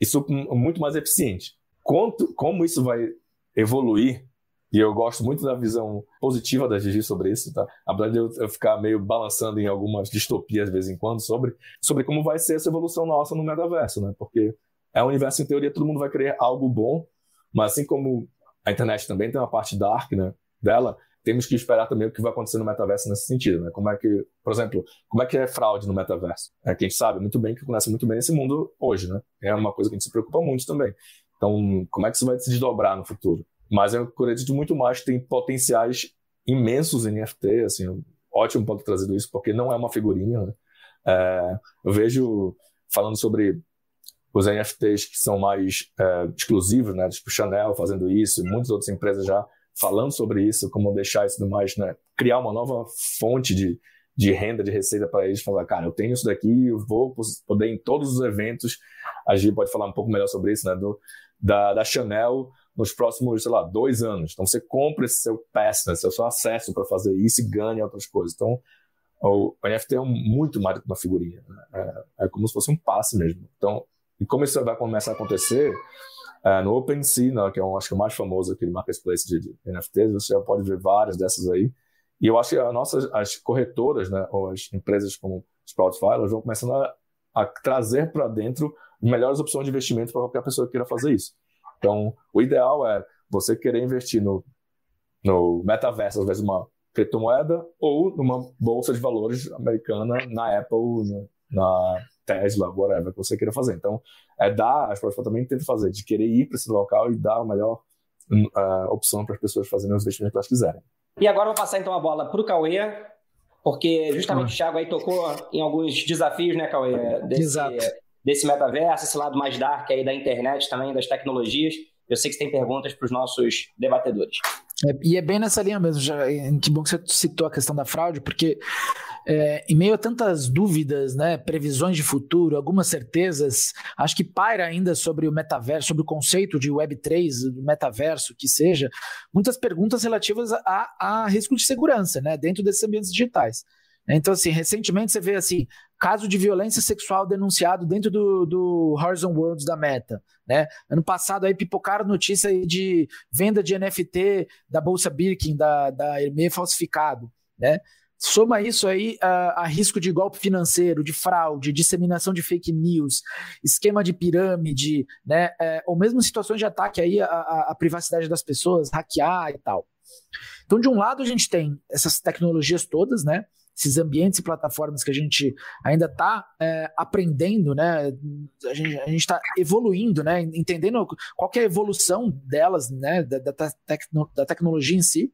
e super, muito mais eficiente. Quanto, como isso vai evoluir, e eu gosto muito da visão positiva da Gigi sobre isso, tá? Apesar de eu, eu ficar meio balançando em algumas distopias de vez em quando sobre, sobre como vai ser essa evolução nossa no metaverso, né? Porque é um universo, em teoria, todo mundo vai querer algo bom mas assim como a internet também tem uma parte dark né, dela, temos que esperar também o que vai acontecer no metaverso nesse sentido, né? Como é que, por exemplo, como é que é fraude no metaverso? É que a gente sabe muito bem que conhece muito bem esse mundo hoje, né? É uma coisa que a gente se preocupa muito também. Então, como é que isso vai se desdobrar no futuro? Mas eu acredito muito mais que tem potenciais imensos em NFT, assim, ótimo ponto trazido isso, porque não é uma figurinha, né? É, eu vejo, falando sobre os NFTs que são mais é, exclusivos, né, tipo Chanel fazendo isso, muitas outras empresas já falando sobre isso, como deixar isso mais, né, criar uma nova fonte de, de renda, de receita para eles, falar, cara, eu tenho isso daqui, eu vou poder em todos os eventos, a gente pode falar um pouco melhor sobre isso, né, do, da, da Chanel nos próximos, sei lá, dois anos. Então você compra esse seu pass, né, seu, seu acesso para fazer isso e ganha outras coisas. Então o, NFT é muito mais do que uma figurinha, né? é, é como se fosse um passe mesmo. Então e como isso vai começar a acontecer, uh, no OpenSea, né, que é um, acho que é o mais famoso aquele marketplace de, de, NFTs, você já pode ver várias dessas aí. E eu acho que a nossa, as corretoras, né, ou as empresas como Sproutify, elas vão começando a, a trazer para dentro melhores opções de investimento para qualquer pessoa que queira fazer isso. Então, o ideal é você querer investir no, no metaverso, às vezes uma criptomoeda, ou numa bolsa de valores americana, na Apple, na Tesla, whatever que você queira fazer. Então, é dar, as pessoas também tentam fazer, de querer ir para esse local e dar a melhor uh, opção para as pessoas fazerem os investimentos que elas quiserem.
E agora eu vou passar então a bola para o Cauê, porque justamente o Thiago aí tocou em alguns desafios, né, Cauê? Desse,
Exato.
desse metaverso, esse lado mais dark aí da internet também, das tecnologias. Eu sei que você tem perguntas para os nossos debatedores.
É, e é bem nessa linha mesmo. Já, que bom que você citou a questão da fraude, porque é, em meio a tantas dúvidas, né, previsões de futuro, algumas certezas, acho que paira ainda sobre o metaverso, sobre o conceito de Web3, do metaverso, que seja, muitas perguntas relativas a, a risco de segurança, né, dentro desses ambientes digitais. Então, assim, recentemente você vê assim, caso de violência sexual denunciado dentro do, do Horizon Worlds da Meta, né? Ano passado aí pipocaram notícia de venda de NFT da Bolsa Birkin, da, da falsificado, né? Soma isso aí a, a, risco de golpe financeiro, de fraude, disseminação de fake news, esquema de pirâmide, né? É, ou mesmo situações de ataque aí à, privacidade das pessoas, hackear e tal. Então, de um lado, a gente tem essas tecnologias todas, né? Esses ambientes e plataformas que a gente ainda está é, aprendendo, né? A gente está evoluindo, né? Entendendo qual é a evolução delas, né? Da, da, tecno, da tecnologia em si.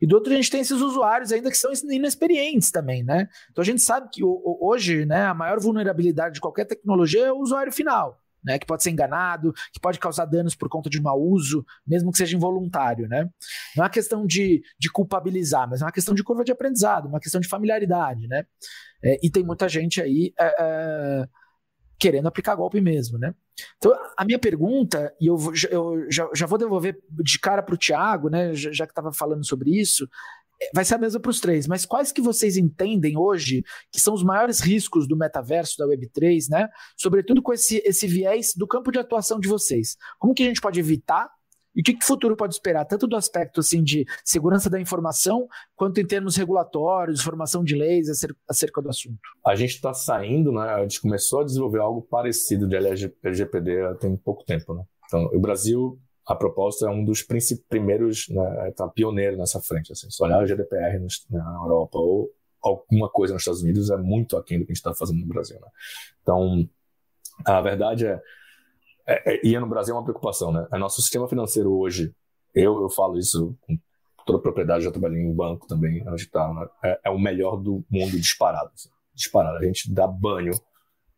E do outro, a gente tem esses usuários ainda que são inexperientes também, né? Então a gente sabe que hoje, né, a maior vulnerabilidade de qualquer tecnologia é o usuário final. Né, que pode ser enganado, que pode causar danos por conta de mau uso, mesmo que seja involuntário. Né? Não é uma questão de, de culpabilizar, mas é uma questão de curva de aprendizado, uma questão de familiaridade. Né? É, e tem muita gente aí é, é, querendo aplicar golpe mesmo, né? Então, a minha pergunta, e eu, eu já, já, vou devolver de cara para o Tiago, né, já, que estava falando sobre isso, é, vai ser a mesma para os três, mas quais que vocês entendem hoje que são os maiores riscos do metaverso, da Web3, né? Sobretudo com esse, esse viés do campo de atuação de vocês. Como que a gente pode evitar e o que, que o futuro pode esperar, tanto do aspecto assim de segurança da informação, quanto em termos regulatórios, formação de leis acerca do assunto?
A gente está saindo, né? A gente começou a desenvolver algo parecido de LGPD tem pouco tempo, né? Então, o Brasil, a propósito, é um dos primeiros, né, tá pioneiro nessa frente. Assim, se olhar o GDPR na Europa ou alguma coisa nos Estados Unidos é muito aquém do que a gente está fazendo no Brasil, né? Então, a verdade é é, é, e no Brasil é uma preocupação, né? O nosso sistema financeiro hoje, eu, eu falo isso com toda a propriedade, já trabalhei em banco também, onde está, né? é, é, o melhor do mundo disparado. Assim, disparado. A gente dá banho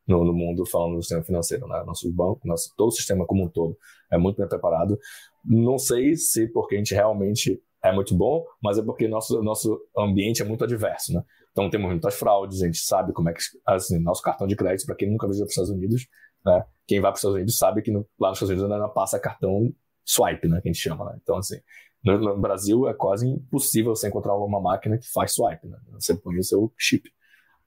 no, no, mundo falando do sistema financeiro, né? Nosso banco, nosso, todo o sistema como um todo é muito bem preparado. Não sei se porque a gente realmente é muito bom, mas é porque nosso, nosso ambiente é muito adverso, né? Então temos muitas fraudes, a gente sabe como é que, assim, nosso cartão de crédito, para quem nunca visitou os Estados Unidos, né? Quem vai para os Estados Unidos sabe que no, lá nos Estados Unidos ainda passa cartão swipe, né? Que a gente chama, né? Então, assim, no, no, Brasil é quase impossível você encontrar uma máquina que faz swipe, né? Você põe o seu chip.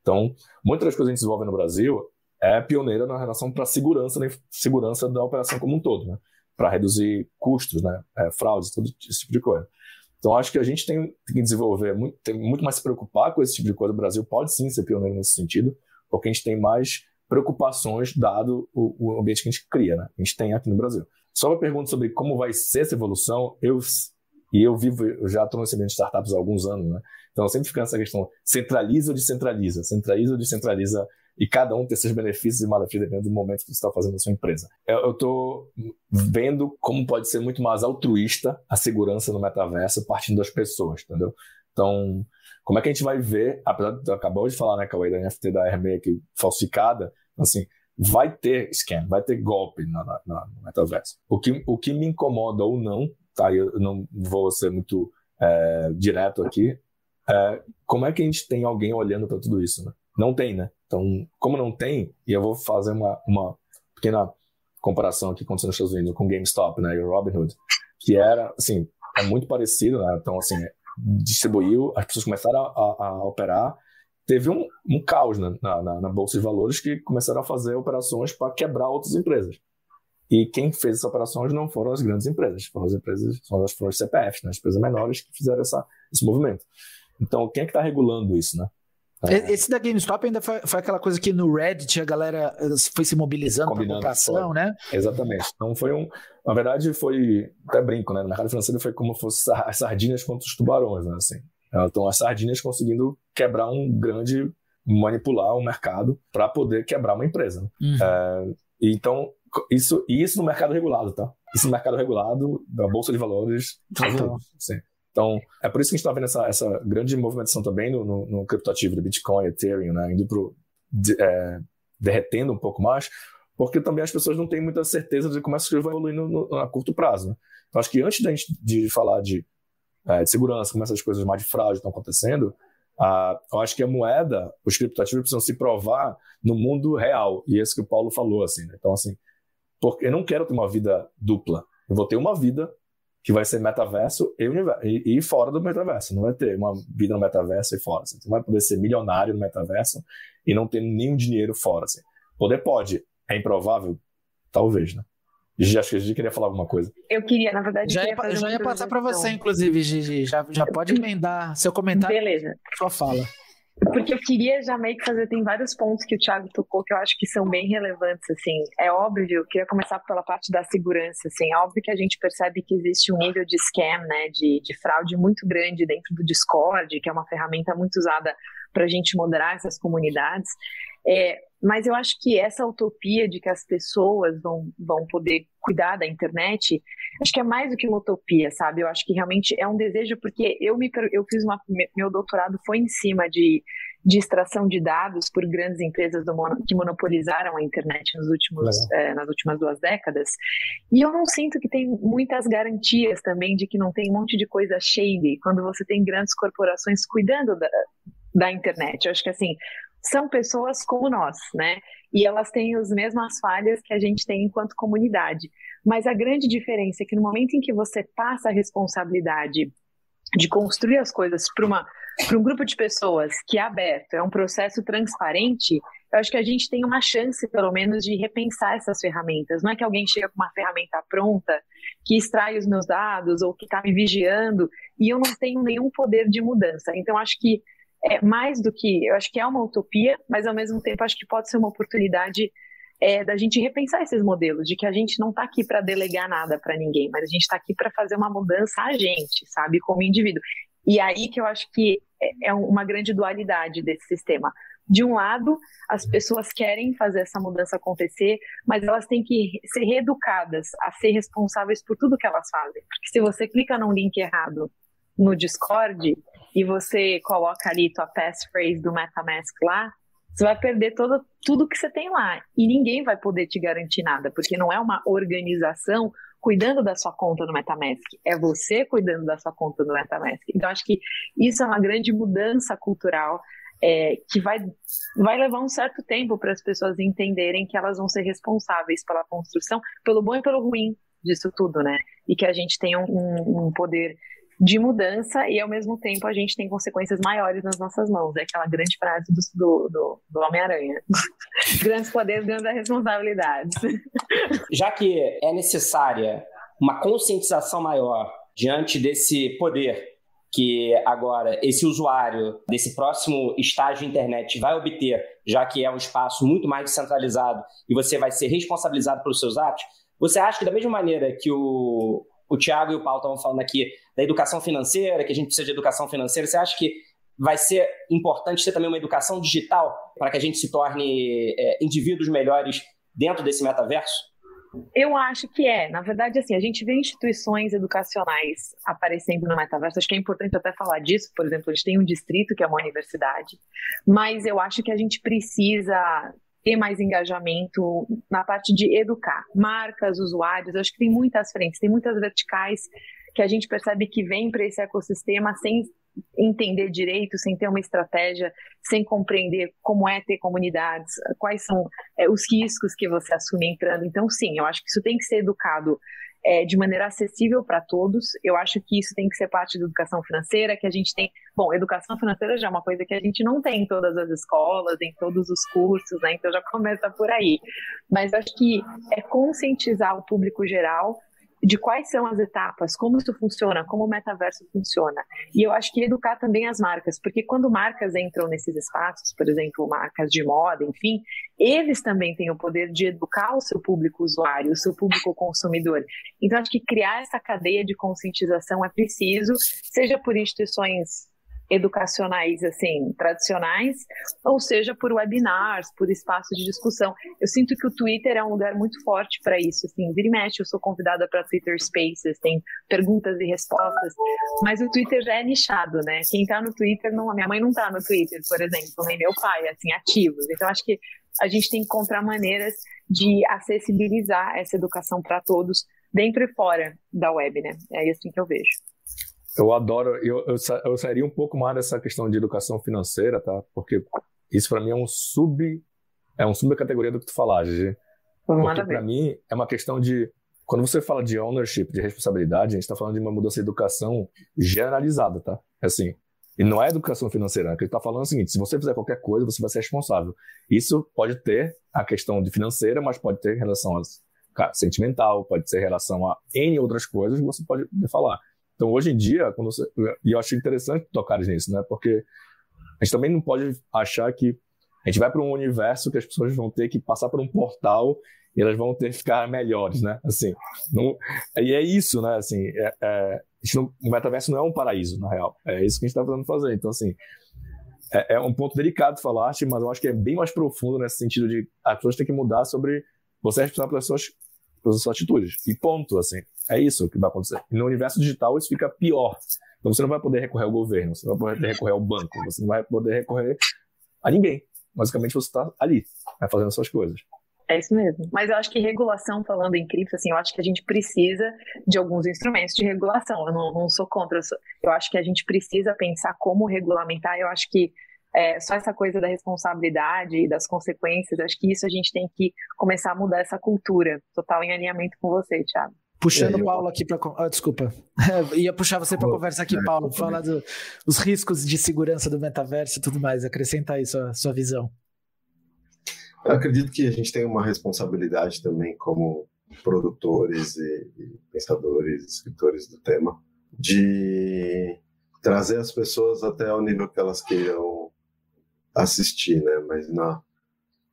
Então, muitas das coisas que a gente desenvolve no Brasil é pioneira na relação para segurança, né? segurança da operação como um todo, né? Para reduzir custos, né? É, fraudes, todo esse tipo de coisa. Então, acho que a gente tem, tem que desenvolver, muito, tem muito mais se preocupar com esse tipo de coisa. O Brasil pode sim ser pioneiro nesse sentido, porque a gente tem mais preocupações dado o, o, ambiente que a gente cria, né? A gente tem aqui no Brasil. Só uma pergunta sobre como vai ser essa evolução, eu e eu vivo, eu já estou nesse ambiente de startups há alguns anos, né? Então, sempre fica nessa questão, centraliza ou descentraliza? Centraliza ou descentraliza? E cada um tem seus benefícios e malefícios dependendo do momento que você está fazendo na sua empresa. Eu estou vendo como pode ser muito mais altruísta a segurança no metaverso partindo das pessoas, entendeu? Então, como é que a gente vai ver, apesar de acabou de falar, né, Cauê, da NFT da RME aqui falsificada, assim, vai ter scam, vai ter golpe na, na, na, no metaverso. O que, o que me incomoda ou não, tá? Eu não vou ser muito é, direto aqui. É, como é que a gente tem alguém olhando para tudo isso, né? Não tem, né? Então, como não tem, e eu vou fazer uma, uma pequena comparação aqui com os Estados Unidos com GameStop, né, e o Robinhood, que era, assim, é muito parecido, né? Então, assim, distribuiu, as pessoas começaram a, a, a operar teve um, um caos na, na, na, Bolsa de Valores que começaram a fazer operações para quebrar outras empresas. E quem fez essas operações não foram as grandes empresas, foram as empresas, foram as, foram as CPFs, né, as empresas menores que fizeram essa, esse movimento. Então, quem é que está regulando isso, né?
Esse da GameStop ainda foi, foi, aquela coisa que no Reddit a galera eh, foi se mobilizando para comparação, né?
Exatamente. Então foi um. Na verdade, foi. Até brinco, né? No mercado financeiro foi como fosse as sardinhas contra os tubarões, né? Assim. Então as sardinhas conseguindo quebrar um grande. manipular o mercado para poder quebrar uma empresa. Né? Uhum. É, então, isso, isso no mercado regulado, tá? Isso no mercado regulado da Bolsa de Valores. Uhum. Sim. Então, é por isso que a gente está vendo essa, essa grande movimentação também no, no, no criptoativo do Bitcoin, Ethereum, né? Indo pro, de, é, derretendo um pouco mais, porque também as pessoas não têm muita certeza de como coisas vão evoluir no, no, a curto prazo. Né? Então, acho que antes da gente de falar de, é, de segurança, como essas coisas mais de fraude estão acontecendo, eu acho que a moeda, os criptoativos precisam se provar no mundo real. E é isso que o Paulo falou, assim. Né? Então, assim, porque eu não quero ter uma vida dupla. Eu vou ter uma vida que vai ser metaverso e, e, e, fora do metaverso. Não vai ter uma vida no metaverso e fora. Assim. Você não vai poder ser milionário no metaverso e não ter nenhum dinheiro fora. Assim. Poder pode. É improvável? Talvez, né? Gigi, acho que a Gigi queria falar alguma coisa.
Eu queria, na verdade.
Já ia, já ia passar para você, inclusive, Gigi. Já, já pode emendar seu comentário.
Beleza.
Sua fala.
Porque eu queria já meio que fazer, tem vários pontos que o Thiago tocou que eu acho que são bem relevantes, assim. É óbvio, eu queria começar pela parte da segurança, assim. É óbvio que a gente percebe que existe um nível de scam, né, de, de fraude muito grande dentro do Discord, que é uma ferramenta muito usada para a gente moderar essas comunidades. É, mas eu acho que essa utopia de que as pessoas vão, vão poder cuidar da internet, acho que é mais do que uma utopia, sabe? Eu acho que realmente é um desejo, porque eu me eu fiz uma, meu doutorado foi em cima de, de extração de dados por grandes empresas do, que monopolizaram a internet nos últimos, é, nas últimas duas décadas, e eu não sinto que tem muitas garantias também de que não tem um monte de coisa shady quando você tem grandes corporações cuidando da, da internet. Eu acho que assim, são pessoas como nós, né? E elas têm as mesmas falhas que a gente tem enquanto comunidade. Mas a grande diferença é que no momento em que você passa a responsabilidade de construir as coisas para um grupo de pessoas que é aberto, é um processo transparente, eu acho que a gente tem uma chance, pelo menos, de repensar essas ferramentas. Não é que alguém chega com uma ferramenta pronta que extrai os meus dados ou que está me vigiando e eu não tenho nenhum poder de mudança. Então, acho que é mais do que, eu acho que é uma utopia, mas ao mesmo tempo acho que pode ser uma oportunidade é, da gente repensar esses modelos, de que a gente não está aqui para delegar nada para ninguém, mas a gente está aqui para fazer uma mudança a gente, sabe, como indivíduo. E aí que eu acho que é, é uma grande dualidade desse sistema. De um lado, as pessoas querem fazer essa mudança acontecer, mas elas têm que ser reeducadas a ser responsáveis por tudo que elas fazem. Porque se você clica num link errado no Discord, e você coloca ali tua passphrase do MetaMask lá, você vai perder todo, tudo que você tem lá. E ninguém vai poder te garantir nada, porque não é uma organização cuidando da sua conta no MetaMask, é você cuidando da sua conta no MetaMask. Então, acho que isso é uma grande mudança cultural é, que vai, vai levar um certo tempo para as pessoas entenderem que elas vão ser responsáveis pela construção, pelo bom e pelo ruim disso tudo, né? E que a gente tem um, um poder de mudança e ao mesmo tempo a gente tem consequências maiores nas nossas mãos. É aquela grande frase do, do, do, Homem-Aranha. Grandes poderes, grandes responsabilidades.
Já que é necessária uma conscientização maior diante desse poder que agora esse usuário desse próximo estágio de internet vai obter, já que é um espaço muito mais descentralizado e você vai ser responsabilizado pelos seus atos, você acha que da mesma maneira que o, o Tiago e o Paulo estavam falando aqui da educação financeira, que a gente precisa de educação financeira. Você acha que vai ser importante ter também uma educação digital para que a gente se torne é, indivíduos melhores dentro desse metaverso?
Eu acho que é. Na verdade, assim, a gente vê instituições educacionais aparecendo no metaverso. Acho que é importante até falar disso. Por exemplo, a gente tem um distrito que é uma universidade, mas eu acho que a gente precisa ter mais engajamento na parte de educar marcas, usuários. Acho que tem muitas frentes, tem muitas verticais que a gente percebe que vem para esse ecossistema sem entender direito, sem ter uma estratégia, sem compreender como é ter comunidades, quais são é, os riscos que você assume entrando. Então, sim, eu acho que isso tem que ser educado é, de maneira acessível para todos. Eu acho que isso tem que ser parte da educação financeira, que a gente tem. Bom, educação financeira já é uma coisa que a gente não tem em todas as escolas, em todos os cursos, né? Então já começa por aí. Mas acho que é conscientizar o público geral de quais são as etapas, como isso funciona, como o metaverso funciona. E eu acho que educar também as marcas, porque quando marcas entram nesses espaços, por exemplo, marcas de moda, enfim, eles também têm o poder de educar o seu público usuário, o seu público consumidor. Então, acho que criar essa cadeia de conscientização é preciso, seja por instituições educacionais assim tradicionais, ou seja por webinars, por espaços de discussão. Eu sinto que o Twitter é um lugar muito forte para isso. Assim, vira e mexe, eu sou convidada para Twitter Spaces, tem perguntas e respostas, mas o Twitter já é nichado, né? Quem está no Twitter, não, a minha mãe não está no Twitter, por exemplo, nem meu pai, assim, ativos. Então acho que a gente tem que encontrar maneiras de acessibilizar essa educação para todos dentro e fora da web, né? É assim que eu vejo.
Eu adoro, eu, eu, eu sairia um pouco mais dessa questão de educação financeira, tá? Porque isso para mim é um sub, é um subcategoria do que tu falaste, Gigi. Porque para mim é uma questão de, quando você fala de ownership, de responsabilidade, a gente está falando de uma mudança de educação generalizada, tá? Assim, e não é educação financeira, né? que ele está falando é o seguinte: se você fizer qualquer coisa, você vai ser responsável. Isso pode ter a questão de financeira, mas pode ter relação a sentimental, pode ter relação a N outras coisas que você pode falar. Então, hoje em dia, quando você, e eu acho interessante tocar nisso, né? Porque a gente também não pode achar que a gente vai para um universo que as pessoas vão ter que passar por um portal e elas vão ter que ficar melhores, né? Assim, não, e é isso, né? Assim, é, é, não, o metaverso não é um paraíso, na real. É isso que a gente está tentando fazer. Então, assim, é, é, um ponto delicado falar, mas eu acho que é bem mais profundo nesse sentido de as pessoas têm que mudar sobre você é responsável pelas suas, pelas suas atitudes. E ponto, assim. É isso que vai acontecer. No universo digital isso fica pior. Então você não vai poder recorrer ao governo, você não vai poder recorrer ao banco, você não vai poder recorrer a ninguém. Basicamente você está ali, né, fazendo suas coisas.
É isso mesmo. Mas eu acho que regulação, falando em cripto, assim, eu acho que a gente precisa de alguns instrumentos de regulação. Eu não, não sou contra. Eu, sou, eu acho que a gente precisa pensar como regulamentar. Eu acho que é, só essa coisa da responsabilidade e das consequências, acho que isso a gente tem que começar a mudar essa cultura. Total em alinhamento com você, Thiago.
Puxando o Paulo aqui para. Ah, desculpa. ia puxar você para conversa aqui, é, Paulo, falar dos riscos de segurança do metaverso e tudo mais. Acrescenta aí sua, sua visão.
Eu acredito que a gente tem uma responsabilidade também como produtores e, e pensadores, escritores do tema, de trazer as pessoas até o nível que elas queiram assistir, né? Mas na,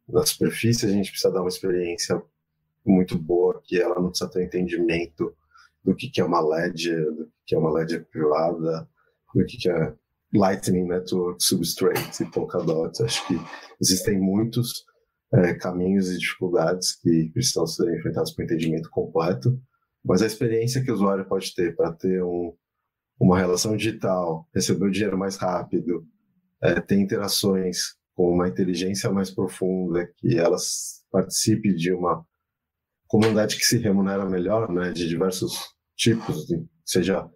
na superfície a gente precisa dar uma experiência muito boa, que ela não precisa ter entendimento do que, que é uma ledger, do que é uma ledger privada, do que, que é Lightning Network, Substrate e Polkadot. Acho que existem muitos é, caminhos e dificuldades que precisam ser enfrentados com entendimento completo, mas a experiência que o usuário pode ter para ter um, uma relação digital, receber o dinheiro mais rápido, é, ter interações com uma inteligência mais profunda, que elas participe de uma comunidade que se remunera melhor, né, de diversos tipos, seja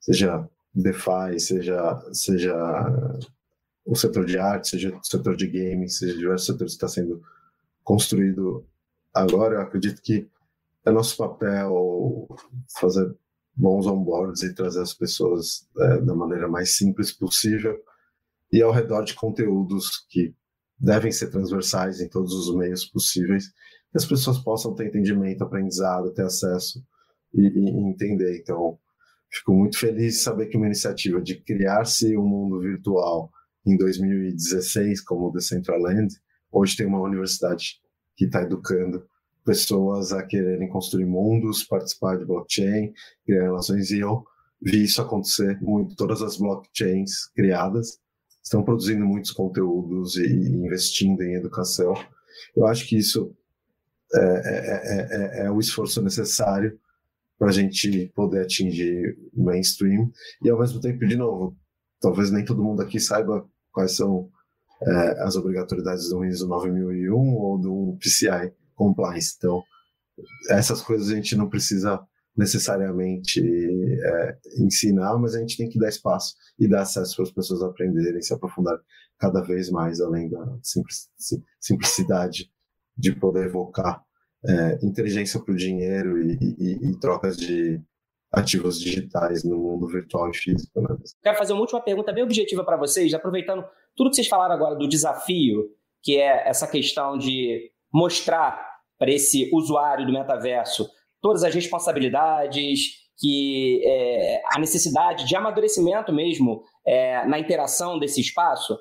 seja DeFi, seja seja o setor de arte, seja o setor de games, seja diversos setores que está sendo construído agora. Eu acredito que é nosso papel fazer bons onboards e trazer as pessoas é, da maneira mais simples possível e ao redor de conteúdos que devem ser transversais em todos os meios possíveis que as pessoas possam ter entendimento, aprendizado, ter acesso e, e entender. Então, fico muito feliz de saber que uma iniciativa de criar-se um mundo virtual em 2016, como o Decentraland, hoje tem uma universidade que está educando pessoas a quererem construir mundos, participar de blockchain, criar relações, e eu vi isso acontecer muito. Todas as blockchains criadas estão produzindo muitos conteúdos e investindo em educação. Eu acho que isso é, é, é, é o esforço necessário para a gente poder atingir o mainstream e ao mesmo tempo, de novo, talvez nem todo mundo aqui saiba quais são é, as obrigatoriedades do ISO 9001 ou do PCI Compliance. Então, essas coisas a gente não precisa necessariamente é, ensinar, mas a gente tem que dar espaço e dar acesso para as pessoas aprenderem, se aprofundar cada vez mais além da simplicidade de poder evocar é, inteligência para o dinheiro e, e, e, trocas de ativos digitais no mundo virtual e físico. Né?
Quero fazer uma última pergunta bem objetiva para vocês, aproveitando tudo que vocês falaram agora do desafio, que é essa questão de mostrar para esse usuário do metaverso todas as responsabilidades, que é, a necessidade de amadurecimento mesmo é, na interação desse espaço.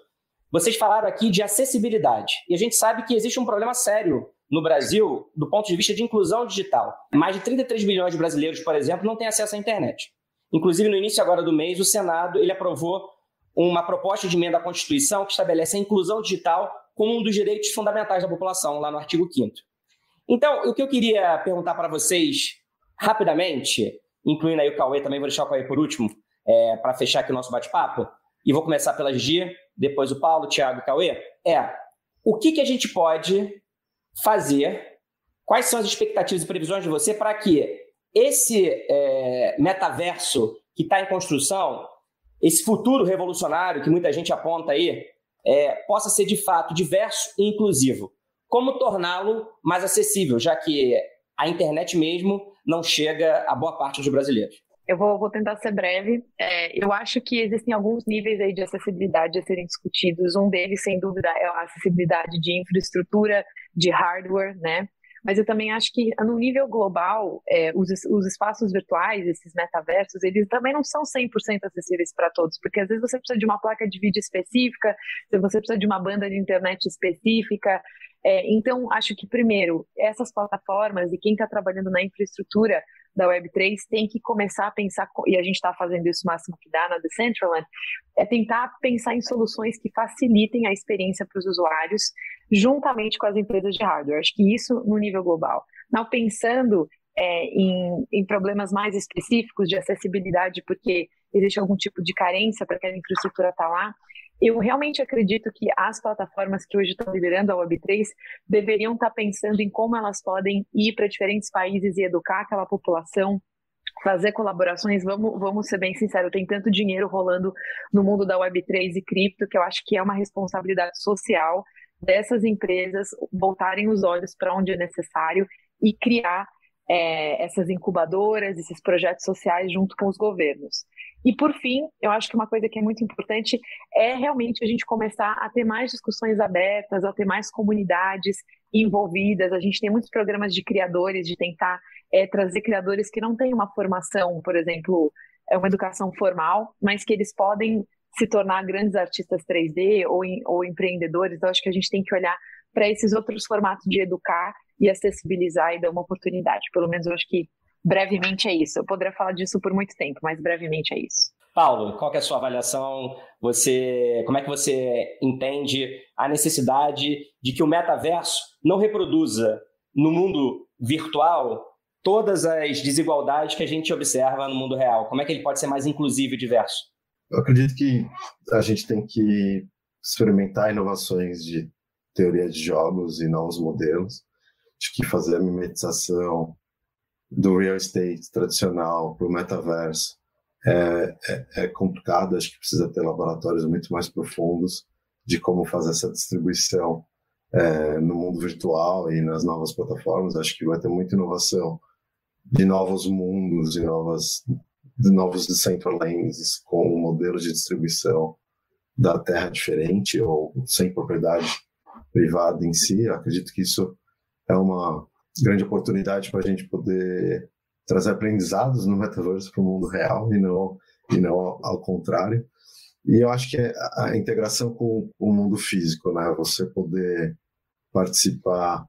Vocês falaram aqui de acessibilidade. E a gente sabe que existe um problema sério no Brasil do ponto de vista de inclusão digital. Mais de 33 bilhões de brasileiros, por exemplo, não têm acesso à internet. Inclusive, no início agora do mês, o Senado ele aprovou uma proposta de emenda à Constituição que estabelece a inclusão digital como um dos direitos fundamentais da população, lá no artigo 5 Então, o que eu queria perguntar para vocês rapidamente incluindo aí o Cauê também, vou deixar o Cauê por último, é, para fechar aqui o nosso bate-papo, e vou começar pela Gigi, depois o Paulo, o Thiago e Cauê, é o que, que a gente pode fazer, quais são as expectativas e previsões de você para que esse é, metaverso que está em construção, esse futuro revolucionário que muita gente aponta aí, é, possa ser de fato diverso e inclusivo. Como torná-lo mais acessível, já que a internet mesmo não chega a boa parte dos brasileiros.
Eu vou, vou tentar ser breve. É, eu acho que existem alguns níveis aí de acessibilidade a serem discutidos. Um deles, sem dúvida, é a acessibilidade de infraestrutura, de hardware, né? Mas eu também acho que, no nível global, é, os, os espaços virtuais, esses metaversos, eles também não são 100% acessíveis para todos, porque às vezes você precisa de uma placa de vídeo específica, você precisa de uma banda de internet específica, é, então, acho que, primeiro, essas plataformas e quem está trabalhando na infraestrutura da Web3 tem que começar a pensar, e a gente está fazendo isso o máximo que dá na Decentraland, é tentar pensar em soluções que facilitem a experiência para os usuários, juntamente com as empresas de hardware. Acho que isso no nível global. Não pensando é, em, em problemas mais específicos de acessibilidade, porque existe algum tipo de carência para aquela infraestrutura estar tá lá, eu realmente acredito que as plataformas que hoje estão liderando a Web3 deveriam estar pensando em como elas podem ir para diferentes países e educar aquela população, fazer colaborações. Vamos, vamos ser bem sinceros, tem tanto dinheiro rolando no mundo da Web3 e cripto que eu acho que é uma responsabilidade social dessas empresas voltarem os olhos para onde é necessário e criar é, essas incubadoras, esses projetos sociais junto com os governos. E por fim, eu acho que uma coisa que é muito importante é realmente a gente começar a ter mais discussões abertas, a ter mais comunidades envolvidas. A gente tem muitos programas de criadores, de tentar é, trazer criadores que não têm uma formação, por exemplo, é uma educação formal, mas que eles podem se tornar grandes artistas 3D ou, ou empreendedores. Então, acho que a gente tem que olhar para esses outros formatos de educar e acessibilizar e dar uma oportunidade. Pelo menos eu acho que brevemente é isso. Eu poderia falar disso por muito tempo, mas brevemente é isso.
Paulo, qual é a sua avaliação? Você, como é que você entende a necessidade de que o metaverso não reproduza no mundo virtual todas as desigualdades que a gente observa no mundo real? Como é que ele pode ser mais inclusivo e diverso?
Eu acredito que a gente tem que experimentar inovações de teoria de jogos e novos modelos de que fazer a mimetização do real estate tradicional para o metaverso é, é, é, complicado. Acho que precisa ter laboratórios muito mais profundos de como fazer essa distribuição é, no mundo virtual e nas novas plataformas. Acho que vai ter muita inovação de novos mundos, e novas, de novos Decentralands com modelos de distribuição da terra diferente ou sem propriedade privada em si. Eu acredito que isso é uma grande oportunidade para a gente poder trazer aprendizados no metaverso para o mundo real e não, e não ao contrário. E eu acho que é a integração com o mundo físico, né? Você poder participar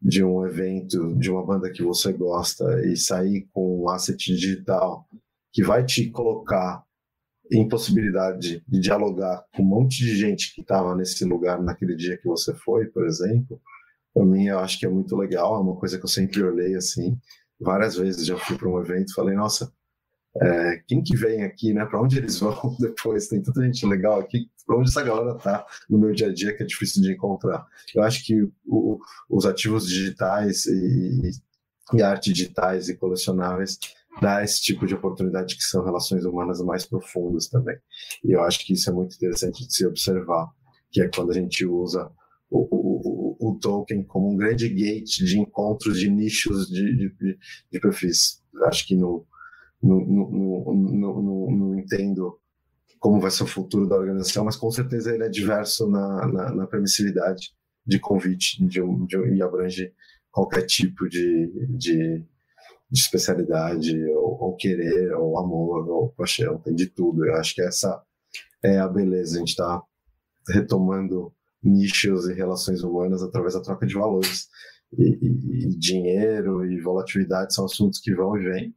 de um evento, de uma banda que você gosta e sair com um asset digital que vai te colocar em possibilidade de dialogar com um monte de gente que estava nesse lugar naquele dia que você foi, por exemplo, para mim eu acho que é muito legal, é uma coisa que eu sempre olhei assim. Várias vezes já fui para um evento falei, nossa, é, quem que vem aqui, né? Para onde eles vão depois? Tem tanta gente legal aqui. Para onde essa galera tá no meu dia a dia que é difícil de encontrar? Eu acho que o, os ativos digitais e, e arte digitais e colecionáveis dá esse tipo de oportunidade que são relações humanas mais profundas também. E eu acho que isso é muito interessante de se observar, que é quando a gente usa o, o, o Tolkien como um grande gate de encontros de nichos de, de, de perfis. Acho que no, no, no, entendo como vai ser o futuro da organização, mas com certeza ele é diverso na, na, na permissividade de convite de um, de um, e abrange qualquer tipo de, de, de especialidade, ou, ou, querer, ou amor, ou paixão, tem de tudo. Eu acho que essa é a beleza, a gente está retomando nichos e relações humanas através da troca de valores. E, e, e, dinheiro e volatilidade são assuntos que vão e vêm,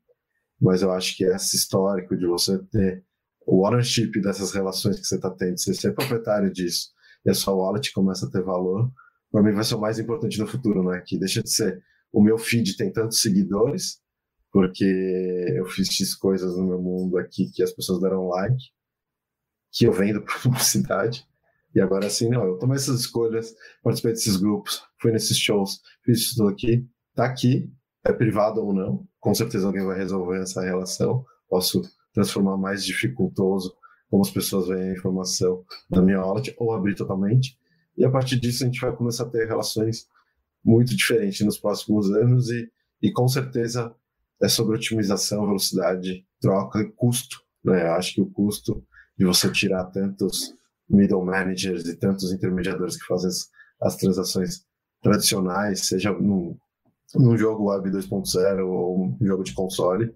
mas eu acho que esse histórico de você ter o ownership dessas relações que você está tendo, você ser proprietário disso e a sua wallet começa a ter valor, para mim vai ser o mais importante no futuro, né? Que deixa de ser o meu feed tem tantos seguidores, porque eu fiz coisas no meu mundo aqui que as pessoas deram like, que eu vendo para publicidade. E agora assim, não, eu tomei essas escolhas, participei desses grupos, fui nesses shows, fiz isso tudo aqui, tá aqui, é privado ou não, com certeza alguém vai resolver essa relação, posso transformar mais dificultoso como as pessoas veem a informação da minha wallet ou abrir totalmente. E a partir disso a gente vai começar a ter relações muito diferentes nos próximos anos e, e com certeza é sobre otimização, velocidade, troca e custo. Né? Eu acho que o custo de você tirar tantos middle managers e tantos intermediadores que fazem as, as transações tradicionais, seja num, num jogo Web 2.0 ou um jogo de console,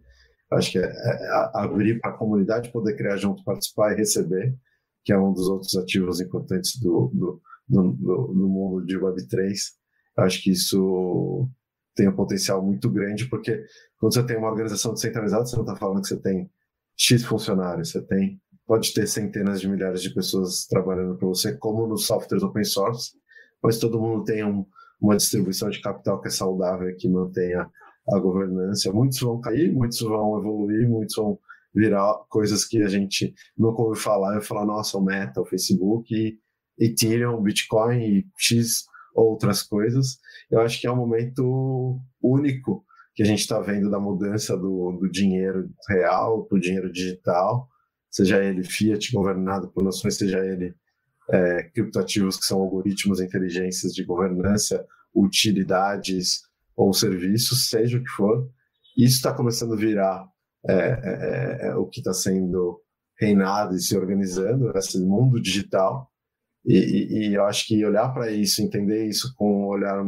Acho que é, é abrir para a comunidade poder criar junto, participar e receber, que é um dos outros ativos importantes do, do, do, do mundo de Web3. Acho que isso tem um potencial muito grande, porque quando você tem uma organização descentralizada, você não está falando que você tem X funcionários, você tem pode ter centenas de milhares de pessoas trabalhando para você, como nos softwares open source, mas todo mundo tem um, uma distribuição de capital que é saudável, que mantenha a governança. Muitos vão cair, muitos vão evoluir, muitos vão virar coisas que a gente nunca ouviu falar. Eu falar, nossa, o Meta, o Facebook, Ethereum, Bitcoin e X outras coisas. Eu acho que é um momento único que a gente está vendo da mudança do, do dinheiro real para o dinheiro digital, seja ele fiat governado por nações, seja ele é, criptoativos que são algoritmos, inteligências de governança, utilidades, ou serviços, seja o que for. Isso está começando a virar é, é, é, é o que está sendo reinado e se organizando, esse mundo digital. E, e, e eu acho que olhar para isso, entender isso com um olhar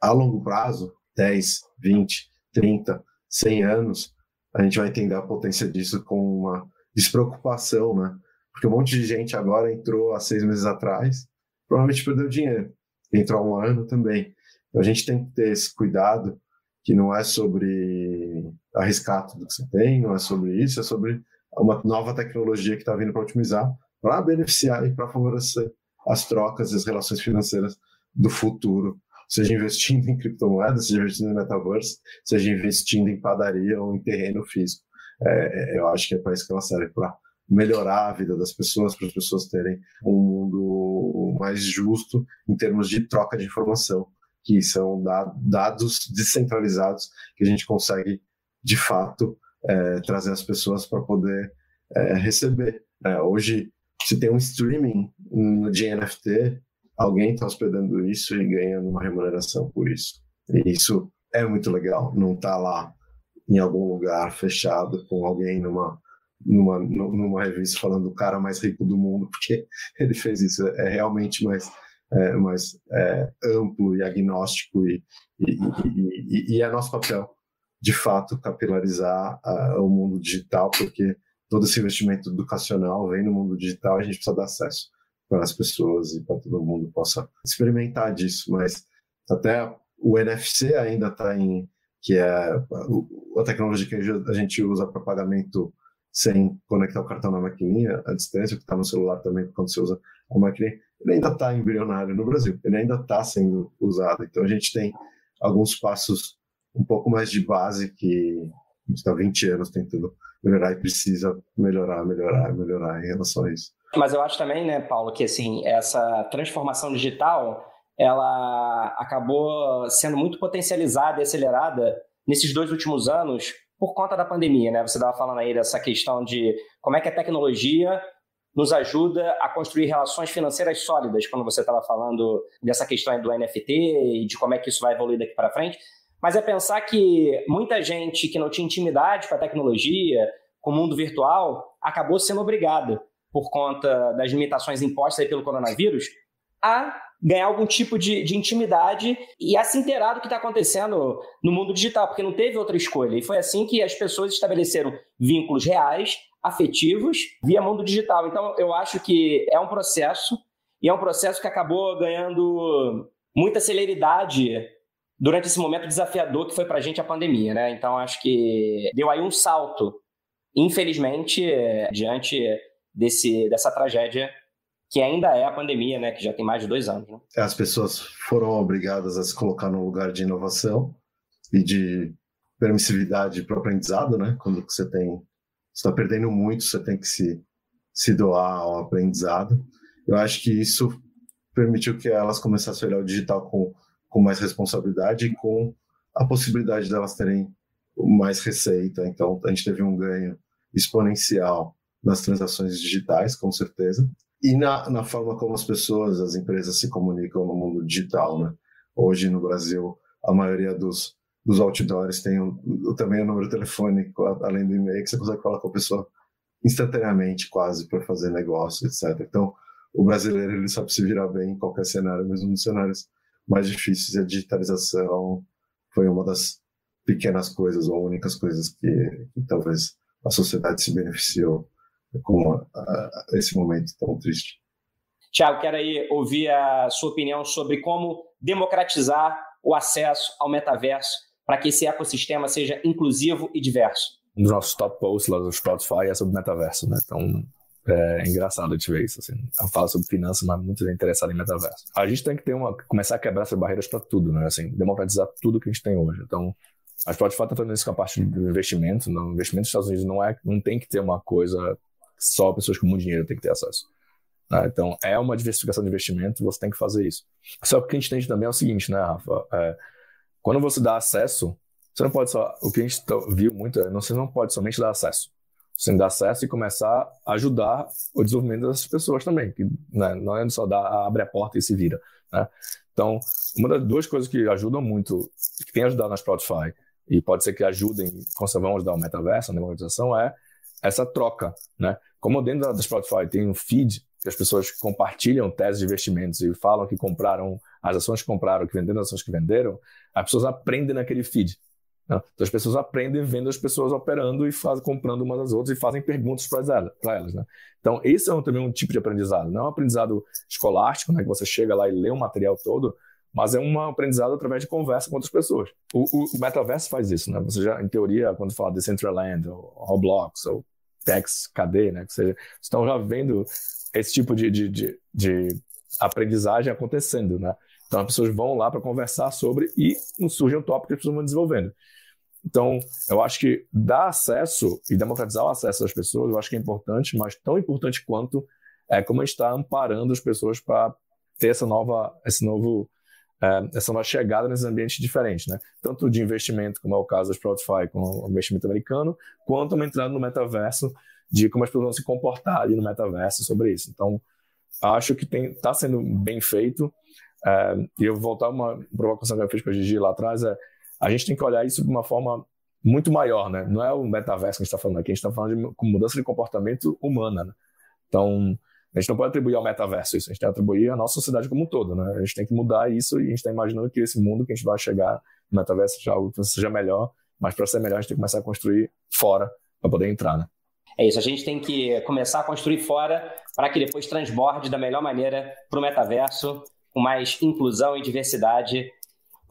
a longo prazo 10, 20, 30, 100 anos a gente vai entender a potência disso com uma despreocupação, né? Porque um monte de gente agora entrou há seis meses atrás, provavelmente perdeu dinheiro. Entrou há um ano também. Então a gente tem que ter esse cuidado que não é sobre arriscar tudo que você tem, não é sobre isso, é sobre uma nova tecnologia que está vindo para otimizar, para beneficiar e para favorecer as trocas e as relações financeiras do futuro, seja investindo em criptomoedas, seja investindo em metaverso, seja investindo em padaria ou em terreno físico. É, é eu acho que é para isso que ela serve, para melhorar a vida das pessoas, para as pessoas terem um mundo mais justo em termos de troca de informação que são dados descentralizados que a gente consegue, de fato, é, trazer as pessoas para poder é, receber. É, hoje, se tem um streaming de NFT, alguém está hospedando isso e ganhando uma remuneração por isso. E isso é muito legal, não está lá em algum lugar fechado com alguém numa, numa, numa revista falando do cara mais rico do mundo, porque ele fez isso. É realmente mais é, mais é, amplo e agnóstico e, e, e, e, é nosso papel, de fato, capilarizar o mundo digital, porque todo esse investimento educacional vem no mundo digital, a gente precisa dar acesso para as pessoas e para todo mundo possa experimentar disso, mas até o NFC ainda está em que é a tecnologia que a gente usa para pagamento sem conectar o cartão na maquininha, a distância, que está no celular também, quando você usa a maquininha, ele ainda está embrionário no Brasil, ele ainda está sendo usado. Então a gente tem alguns passos um pouco mais de base que a gente está 20 anos tentando melhorar e precisa melhorar, melhorar, melhorar em relação a isso.
Mas eu acho também, né, Paulo, que assim, essa transformação digital, ela acabou sendo muito potencializada e acelerada nesses dois últimos anos por conta da pandemia, né? Você estava falando aí dessa questão de como é que a tecnologia nos ajuda a construir relações financeiras sólidas, quando você estava falando dessa questão do NFT e de como é que isso vai evoluir daqui para frente. Mas é pensar que muita gente que não tinha intimidade com a tecnologia, com o mundo virtual, acabou sendo obrigada, por conta das limitações impostas pelo coronavírus, a ganhar algum tipo de, de intimidade e a se inteirar do que está acontecendo no mundo digital, porque não teve outra escolha. E foi assim que as pessoas estabeleceram vínculos reais, afetivos, via mundo digital. Então, eu acho que é um processo, e é um processo que acabou ganhando muita celeridade durante esse momento desafiador que foi para a gente a pandemia, né? Então, acho que deu aí um salto, infelizmente, diante desse, dessa tragédia que ainda é a pandemia, né? Que já tem mais de dois anos. Né?
As pessoas foram obrigadas a se colocar num lugar de inovação e de permissividade para o aprendizado, né? Quando você tem está perdendo muito, você tem que se se doar ao aprendizado. Eu acho que isso permitiu que elas começassem a olhar o digital com com mais responsabilidade e com a possibilidade delas terem mais receita. Então, a gente teve um ganho exponencial nas transações digitais, com certeza e na, na forma como as pessoas, as empresas se comunicam no mundo digital, né? Hoje no Brasil, a maioria dos, dos outdoors tem também o número telefônico, além do e-mail, que você consegue falar com a pessoa instantaneamente, quase, para fazer negócio, etc. Então, o brasileiro ele sabe se virar bem em qualquer cenário, mesmo nos cenários mais difíceis. A digitalização foi uma das pequenas coisas, ou únicas coisas que, que talvez a sociedade se beneficiou com a, esse momento tão triste.
Tiago, quero aí ouvir a sua opinião sobre como democratizar o acesso ao metaverso para que esse ecossistema seja inclusivo e diverso.
Um dos nossos top posts lá do Spotify é sobre metaverso, né? Então, é engraçado te ver isso. Assim. Eu falo sobre finanças, mas muito interessado em metaverso. A gente tem que ter uma, começar a quebrar essas barreiras para tudo, né? Assim, democratizar tudo que a gente tem hoje. Então, a Spotify está fazendo isso com a parte do investimento. No investimento dos Estados Unidos não, é, não tem que ter uma coisa só pessoas com muito dinheiro têm que ter acesso. Né? Então, é uma diversificação de investimento, você tem que fazer isso. Só que o que a gente tem também é o seguinte, né, Rafa? É, quando você dá acesso, você não pode só. O que a gente viu muito é você não pode somente dar acesso. Dar acesso e começar a ajudar o desenvolvimento dessas pessoas também. Que, né, não é só dar, abre a porta e se vira. Né? Então, uma das duas coisas que ajudam muito, que tem ajudado na Spotify, e pode ser que ajudem, vão ajudar o metaverso, a democratização, é essa troca, né? Como dentro da Spotify tem um feed que as pessoas compartilham teses de investimentos e falam que compraram as ações que compraram, que venderam as ações que venderam, as pessoas aprendem naquele feed. Né? Então as pessoas aprendem vendo as pessoas operando e faz, comprando umas das outras e fazem perguntas para elas. né? Então esse é um, também um tipo de aprendizado. Não é um aprendizado escolástico, né, que você chega lá e lê o material todo, mas é um aprendizado através de conversa com outras pessoas. O, o, o metaverso faz isso, né? Você já, em teoria, quando fala de Decentraland, ou Roblox, ou Tex KD, né? Que seja, estão já vendo esse tipo de, de, de, de aprendizagem acontecendo, né? Então as pessoas vão lá para conversar sobre e surge um tópico que as pessoas vão desenvolvendo. Então, eu acho que dar acesso e democratizar o acesso das pessoas, eu acho que é importante, mas tão importante quanto é como a gente está amparando as pessoas para ter essa nova, esse novo é, essa nova chegada nesses ambientes diferentes, né? Tanto de investimento, como é o caso da Spotify, com o investimento americano, quanto uma entrada no metaverso, de como as pessoas vão se comportar ali no metaverso sobre isso. Então, acho que está sendo bem feito. É, e eu vou voltar uma provocação que eu fiz com a Gigi lá atrás, é a gente tem que olhar isso de uma forma muito maior, né? Não é o metaverso que a gente está falando aqui, a gente está falando de mudança de comportamento humana, né? Então, a gente não pode atribuir ao metaverso isso, a gente tem que atribuir à nossa sociedade como um todo, né? A gente tem que mudar isso e a gente está imaginando que esse mundo que a gente vai chegar no metaverso seja algo que seja melhor, mas para ser melhor a gente tem que começar a construir fora para poder entrar, né?
É isso, a gente tem que começar a construir fora para que depois transborde da melhor maneira para o metaverso, com mais inclusão e diversidade.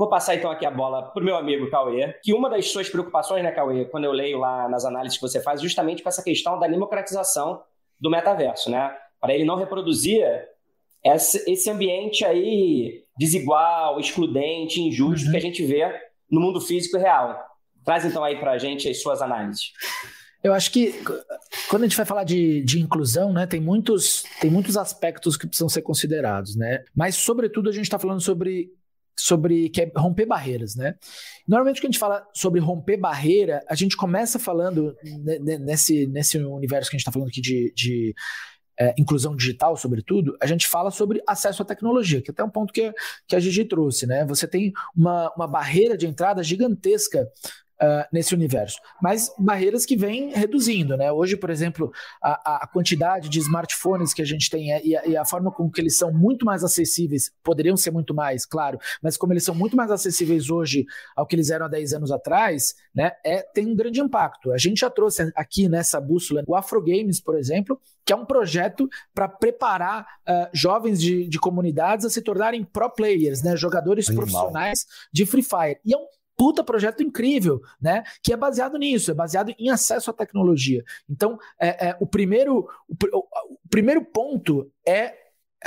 Vou passar então aqui a bola para o meu amigo Cauê, que uma das suas preocupações, né, Cauê, quando eu leio lá nas análises que você faz, justamente com essa questão da democratização do metaverso, né? para ele não reproduzir esse ambiente aí desigual, excludente, injusto uhum. que a gente vê no mundo físico e real. Traz então aí para a gente as suas análises.
Eu acho que quando a gente vai falar de, de inclusão, né, tem muitos, tem muitos aspectos que precisam ser considerados, né? Mas, sobretudo, a gente está falando sobre sobre que é romper barreiras, né? Normalmente quando a gente fala sobre romper barreira, a gente começa falando nesse, nesse universo que a gente está falando aqui de, de é, inclusão digital, sobretudo, a gente fala sobre acesso à tecnologia, que é até um ponto que, que a Gigi trouxe, né? Você tem uma, uma barreira de entrada gigantesca uh, nesse universo. Mas barreiras que vêm reduzindo, né? Hoje, por exemplo, a, a quantidade de smartphones que a gente tem é, e a, e a, forma como que eles são muito mais acessíveis, poderiam ser muito mais, claro, mas como eles são muito mais acessíveis hoje ao que eles eram há 10 anos atrás, né? É, tem um grande impacto. A gente já trouxe aqui nessa bússola o Afro Games, por exemplo, que é um projeto para preparar uh, jovens de, de, comunidades a se tornarem pro players, né? Jogadores Animal. profissionais de Free Fire. E é um puta projeto incrível, né? Que é baseado nisso, é baseado em acesso à tecnologia. Então, é, é o primeiro o, o primeiro ponto é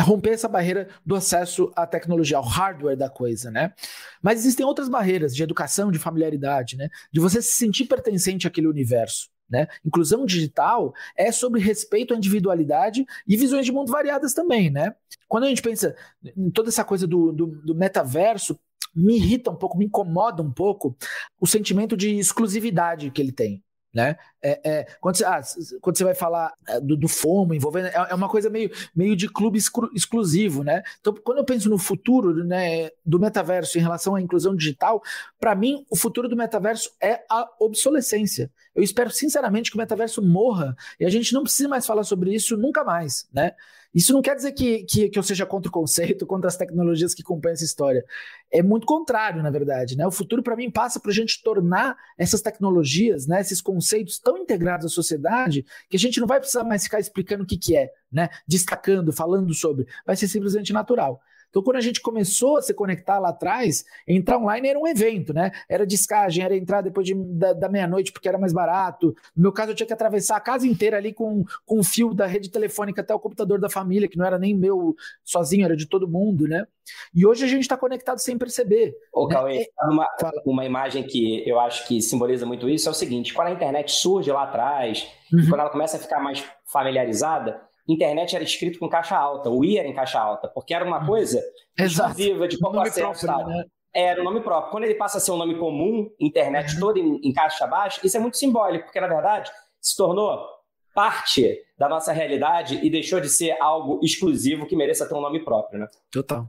romper essa barreira do acesso à tecnologia, ao hardware da coisa, né? Mas existem outras barreiras de educação, de familiaridade, né? De você se sentir pertencente àquele universo. Né? Inclusão digital é sobre respeito à individualidade e visões de mundo variadas também. Né? Quando a gente pensa em toda essa coisa do, do, do metaverso, me irrita um pouco, me incomoda um pouco o sentimento de exclusividade que ele tem. Né? É, é, quando, você, ah, quando, você, vai falar é, do, do FOMO envolvendo, é, é, uma coisa meio, meio de clube exclu, exclusivo, né? Então, quando eu penso no futuro né, do metaverso em relação à inclusão digital, para mim, o futuro do metaverso é a obsolescência. Eu espero sinceramente que o metaverso morra e a gente não precisa mais falar sobre isso nunca mais, né? Isso não quer dizer que, que, que eu seja contra o conceito, contra as tecnologias que acompanham essa história. É muito contrário, na verdade. Né? O futuro, para mim, passa para a gente tornar essas tecnologias, né, esses conceitos tão integrados à sociedade que a gente não vai precisar mais ficar explicando o que, que é, né? destacando, falando sobre. Vai ser simplesmente natural. Então, quando a gente começou a se conectar lá atrás, entrar online era um evento, né? Era descagem, era entrar depois de, da, da meia-noite porque era mais barato. No meu caso, eu tinha que atravessar a casa inteira ali com, com o fio da rede telefônica até o computador da família, que não era nem meu sozinho, era de todo mundo, né? E hoje a gente está conectado sem perceber.
Ô, né? Cauê, é... uma, uma imagem que eu acho que simboliza muito isso é o seguinte: quando a internet surge lá atrás, uhum. quando ela começa a ficar mais familiarizada, internet era escrito com caixa alta, o I era em caixa alta, porque era uma uhum. coisa exclusiva de pouco acesso. Próprio, né? Era o nome próprio. Quando ele passa a ser um nome comum, internet uhum. toda em, em caixa baixa, isso é muito simbólico, porque na verdade se tornou parte da nossa realidade e deixou de ser algo exclusivo que mereça ter um nome próprio, né?
Total.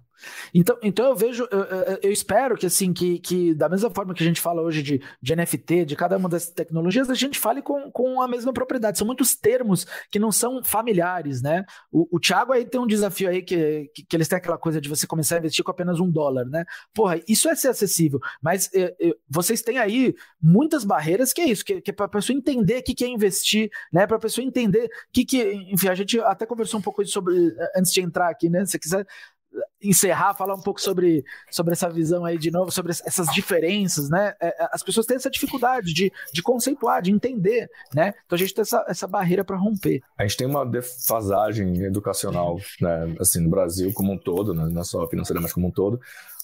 Então, então eu vejo, eu, eu, espero que assim, que, que da mesma forma que a gente fala hoje de, de NFT, de cada uma dessas tecnologias, a gente fale com, com a mesma propriedade. São muitos termos que não são familiares, né? O, o Thiago aí tem um desafio aí que, que, que, eles têm aquela coisa de você começar a investir com apenas um dólar, né? Porra, isso é ser acessível, mas é, é, vocês têm aí muitas barreiras que é isso, que, que é para a pessoa entender o que, que é investir, né? Para a pessoa entender que, que, enfim, a gente até conversou um pouco sobre antes de entrar aqui, né? Se quiser encerrar, falar um pouco sobre, sobre essa visão aí de novo, sobre essas diferenças, né? É, é, as pessoas têm essa dificuldade de, de conceituar, de entender, né? Então a gente tem essa, essa barreira para romper.
A gente tem uma defasagem educacional, né? Assim, no Brasil como um todo, né? não é só financeira, mas como um todo.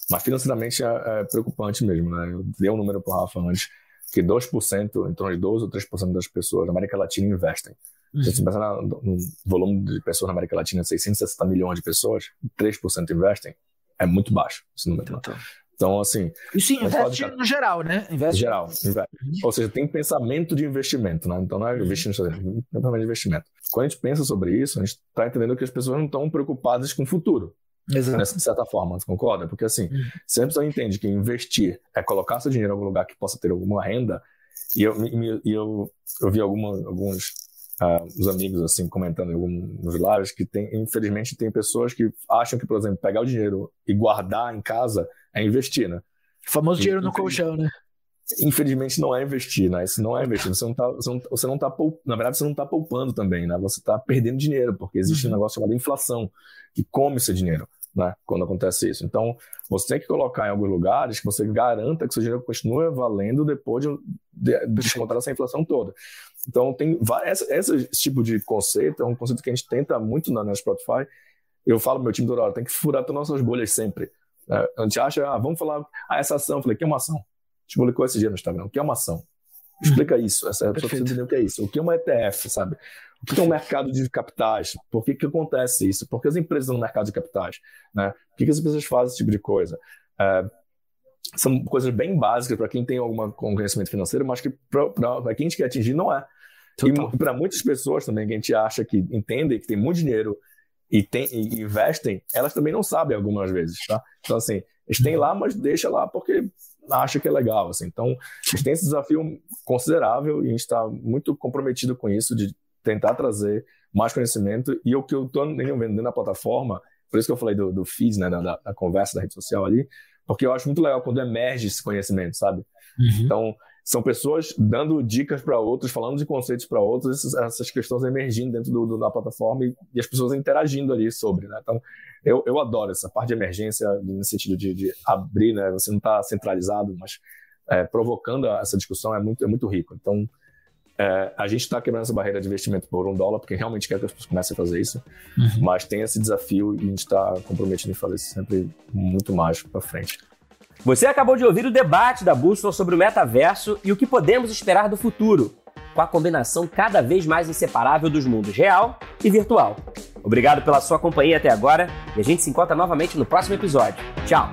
Mas financeiramente é, é preocupante mesmo, né? Eu dei um número para o Rafa antes, que 2%, em torno de 2 ou 3% das pessoas na América Latina investem. Uhum. Se você pensar no volume de pessoas na América Latina, 660 milhões de pessoas, 3% investem, é muito baixo esse número. Então, então assim.
Isso investe no geral, né?
Investe. Geral, investe. Uhum. Ou seja, tem pensamento de investimento, né? Então não é investir no é pensamento de investimento. Quando a gente pensa sobre isso, a gente está entendendo que as pessoas não estão preocupadas com o futuro. Exato. Nessa, de certa forma, você concorda? Porque assim, uhum. se a pessoa entende que investir é colocar seu dinheiro em algum lugar que possa ter alguma renda, e eu, e eu, eu vi alguma, alguns uh, os amigos assim comentando em alguns lives que tem, infelizmente, tem pessoas que acham que, por exemplo, pegar o dinheiro e guardar em casa é investir, né?
O famoso dinheiro no colchão, né?
Infelizmente não é investir, né? Isso não é investir. Você não tá, você não, você não tá na verdade, você não está poupando também, né? Você está perdendo dinheiro, porque existe uhum. um negócio chamado inflação, que come seu dinheiro né, quando acontece isso. Então, você tem que colocar em alguns lugares que você garanta que seu dinheiro continue valendo depois de, de, de descontar essa inflação toda. Então, tem várias, esse, tipo de conceito é um conceito que a gente tenta muito na, na Spotify. Eu falo meu time toda hora, tem que furar todas as nossas bolhas sempre. Né? A gente acha, ah, vamos falar, ah, essa ação. Eu falei, que é uma ação? A gente publicou esse dia no Instagram, o que é uma ação? Explica isso, essa pessoa precisa entender o que é isso. O que é uma ETF, sabe? O que é um mercado de capitais? Por que, que acontece isso? Por que as empresas no mercado de capitais? Né? Por que, que as empresas fazem esse tipo de coisa? É, são coisas bem básicas para quem tem algum conhecimento financeiro, mas que para quem a gente quer atingir não é. Total. E para muitas pessoas também que a gente acha que entendem que tem muito dinheiro e, tem, e investem, elas também não sabem algumas vezes, tá? Então, assim, eles têm lá, mas deixa lá porque acha que é legal. Assim. Então, a gente tem esse desafio considerável e a gente está muito comprometido com isso, de tentar trazer mais conhecimento. E o que eu estou vendendo na plataforma, por isso que eu falei do, do né, da, da, conversa da rede social ali, porque eu acho muito legal quando emerge esse conhecimento, sabe? Uhum. Então, são pessoas dando dicas para outros, falando de conceitos para outros, essas, essas, questões emergindo dentro do, do, da plataforma e, e, as pessoas interagindo ali sobre, né? Então, eu, eu adoro essa parte de emergência, no sentido de, de abrir, né? Você não está centralizado, mas é, provocando essa discussão é muito, é muito rico. Então, é, a gente está quebrando essa barreira de investimento por um dólar, porque realmente quer que as pessoas comecem a fazer isso, uhum. mas tem esse desafio e a gente está comprometido em fazer isso sempre muito mais para frente.
Você acabou de ouvir o debate da Bússola sobre o metaverso e o que podemos esperar do futuro, com a combinação cada vez mais inseparável dos mundos real e virtual. Obrigado pela sua companhia até agora e a gente se encontra novamente no próximo episódio. Tchau!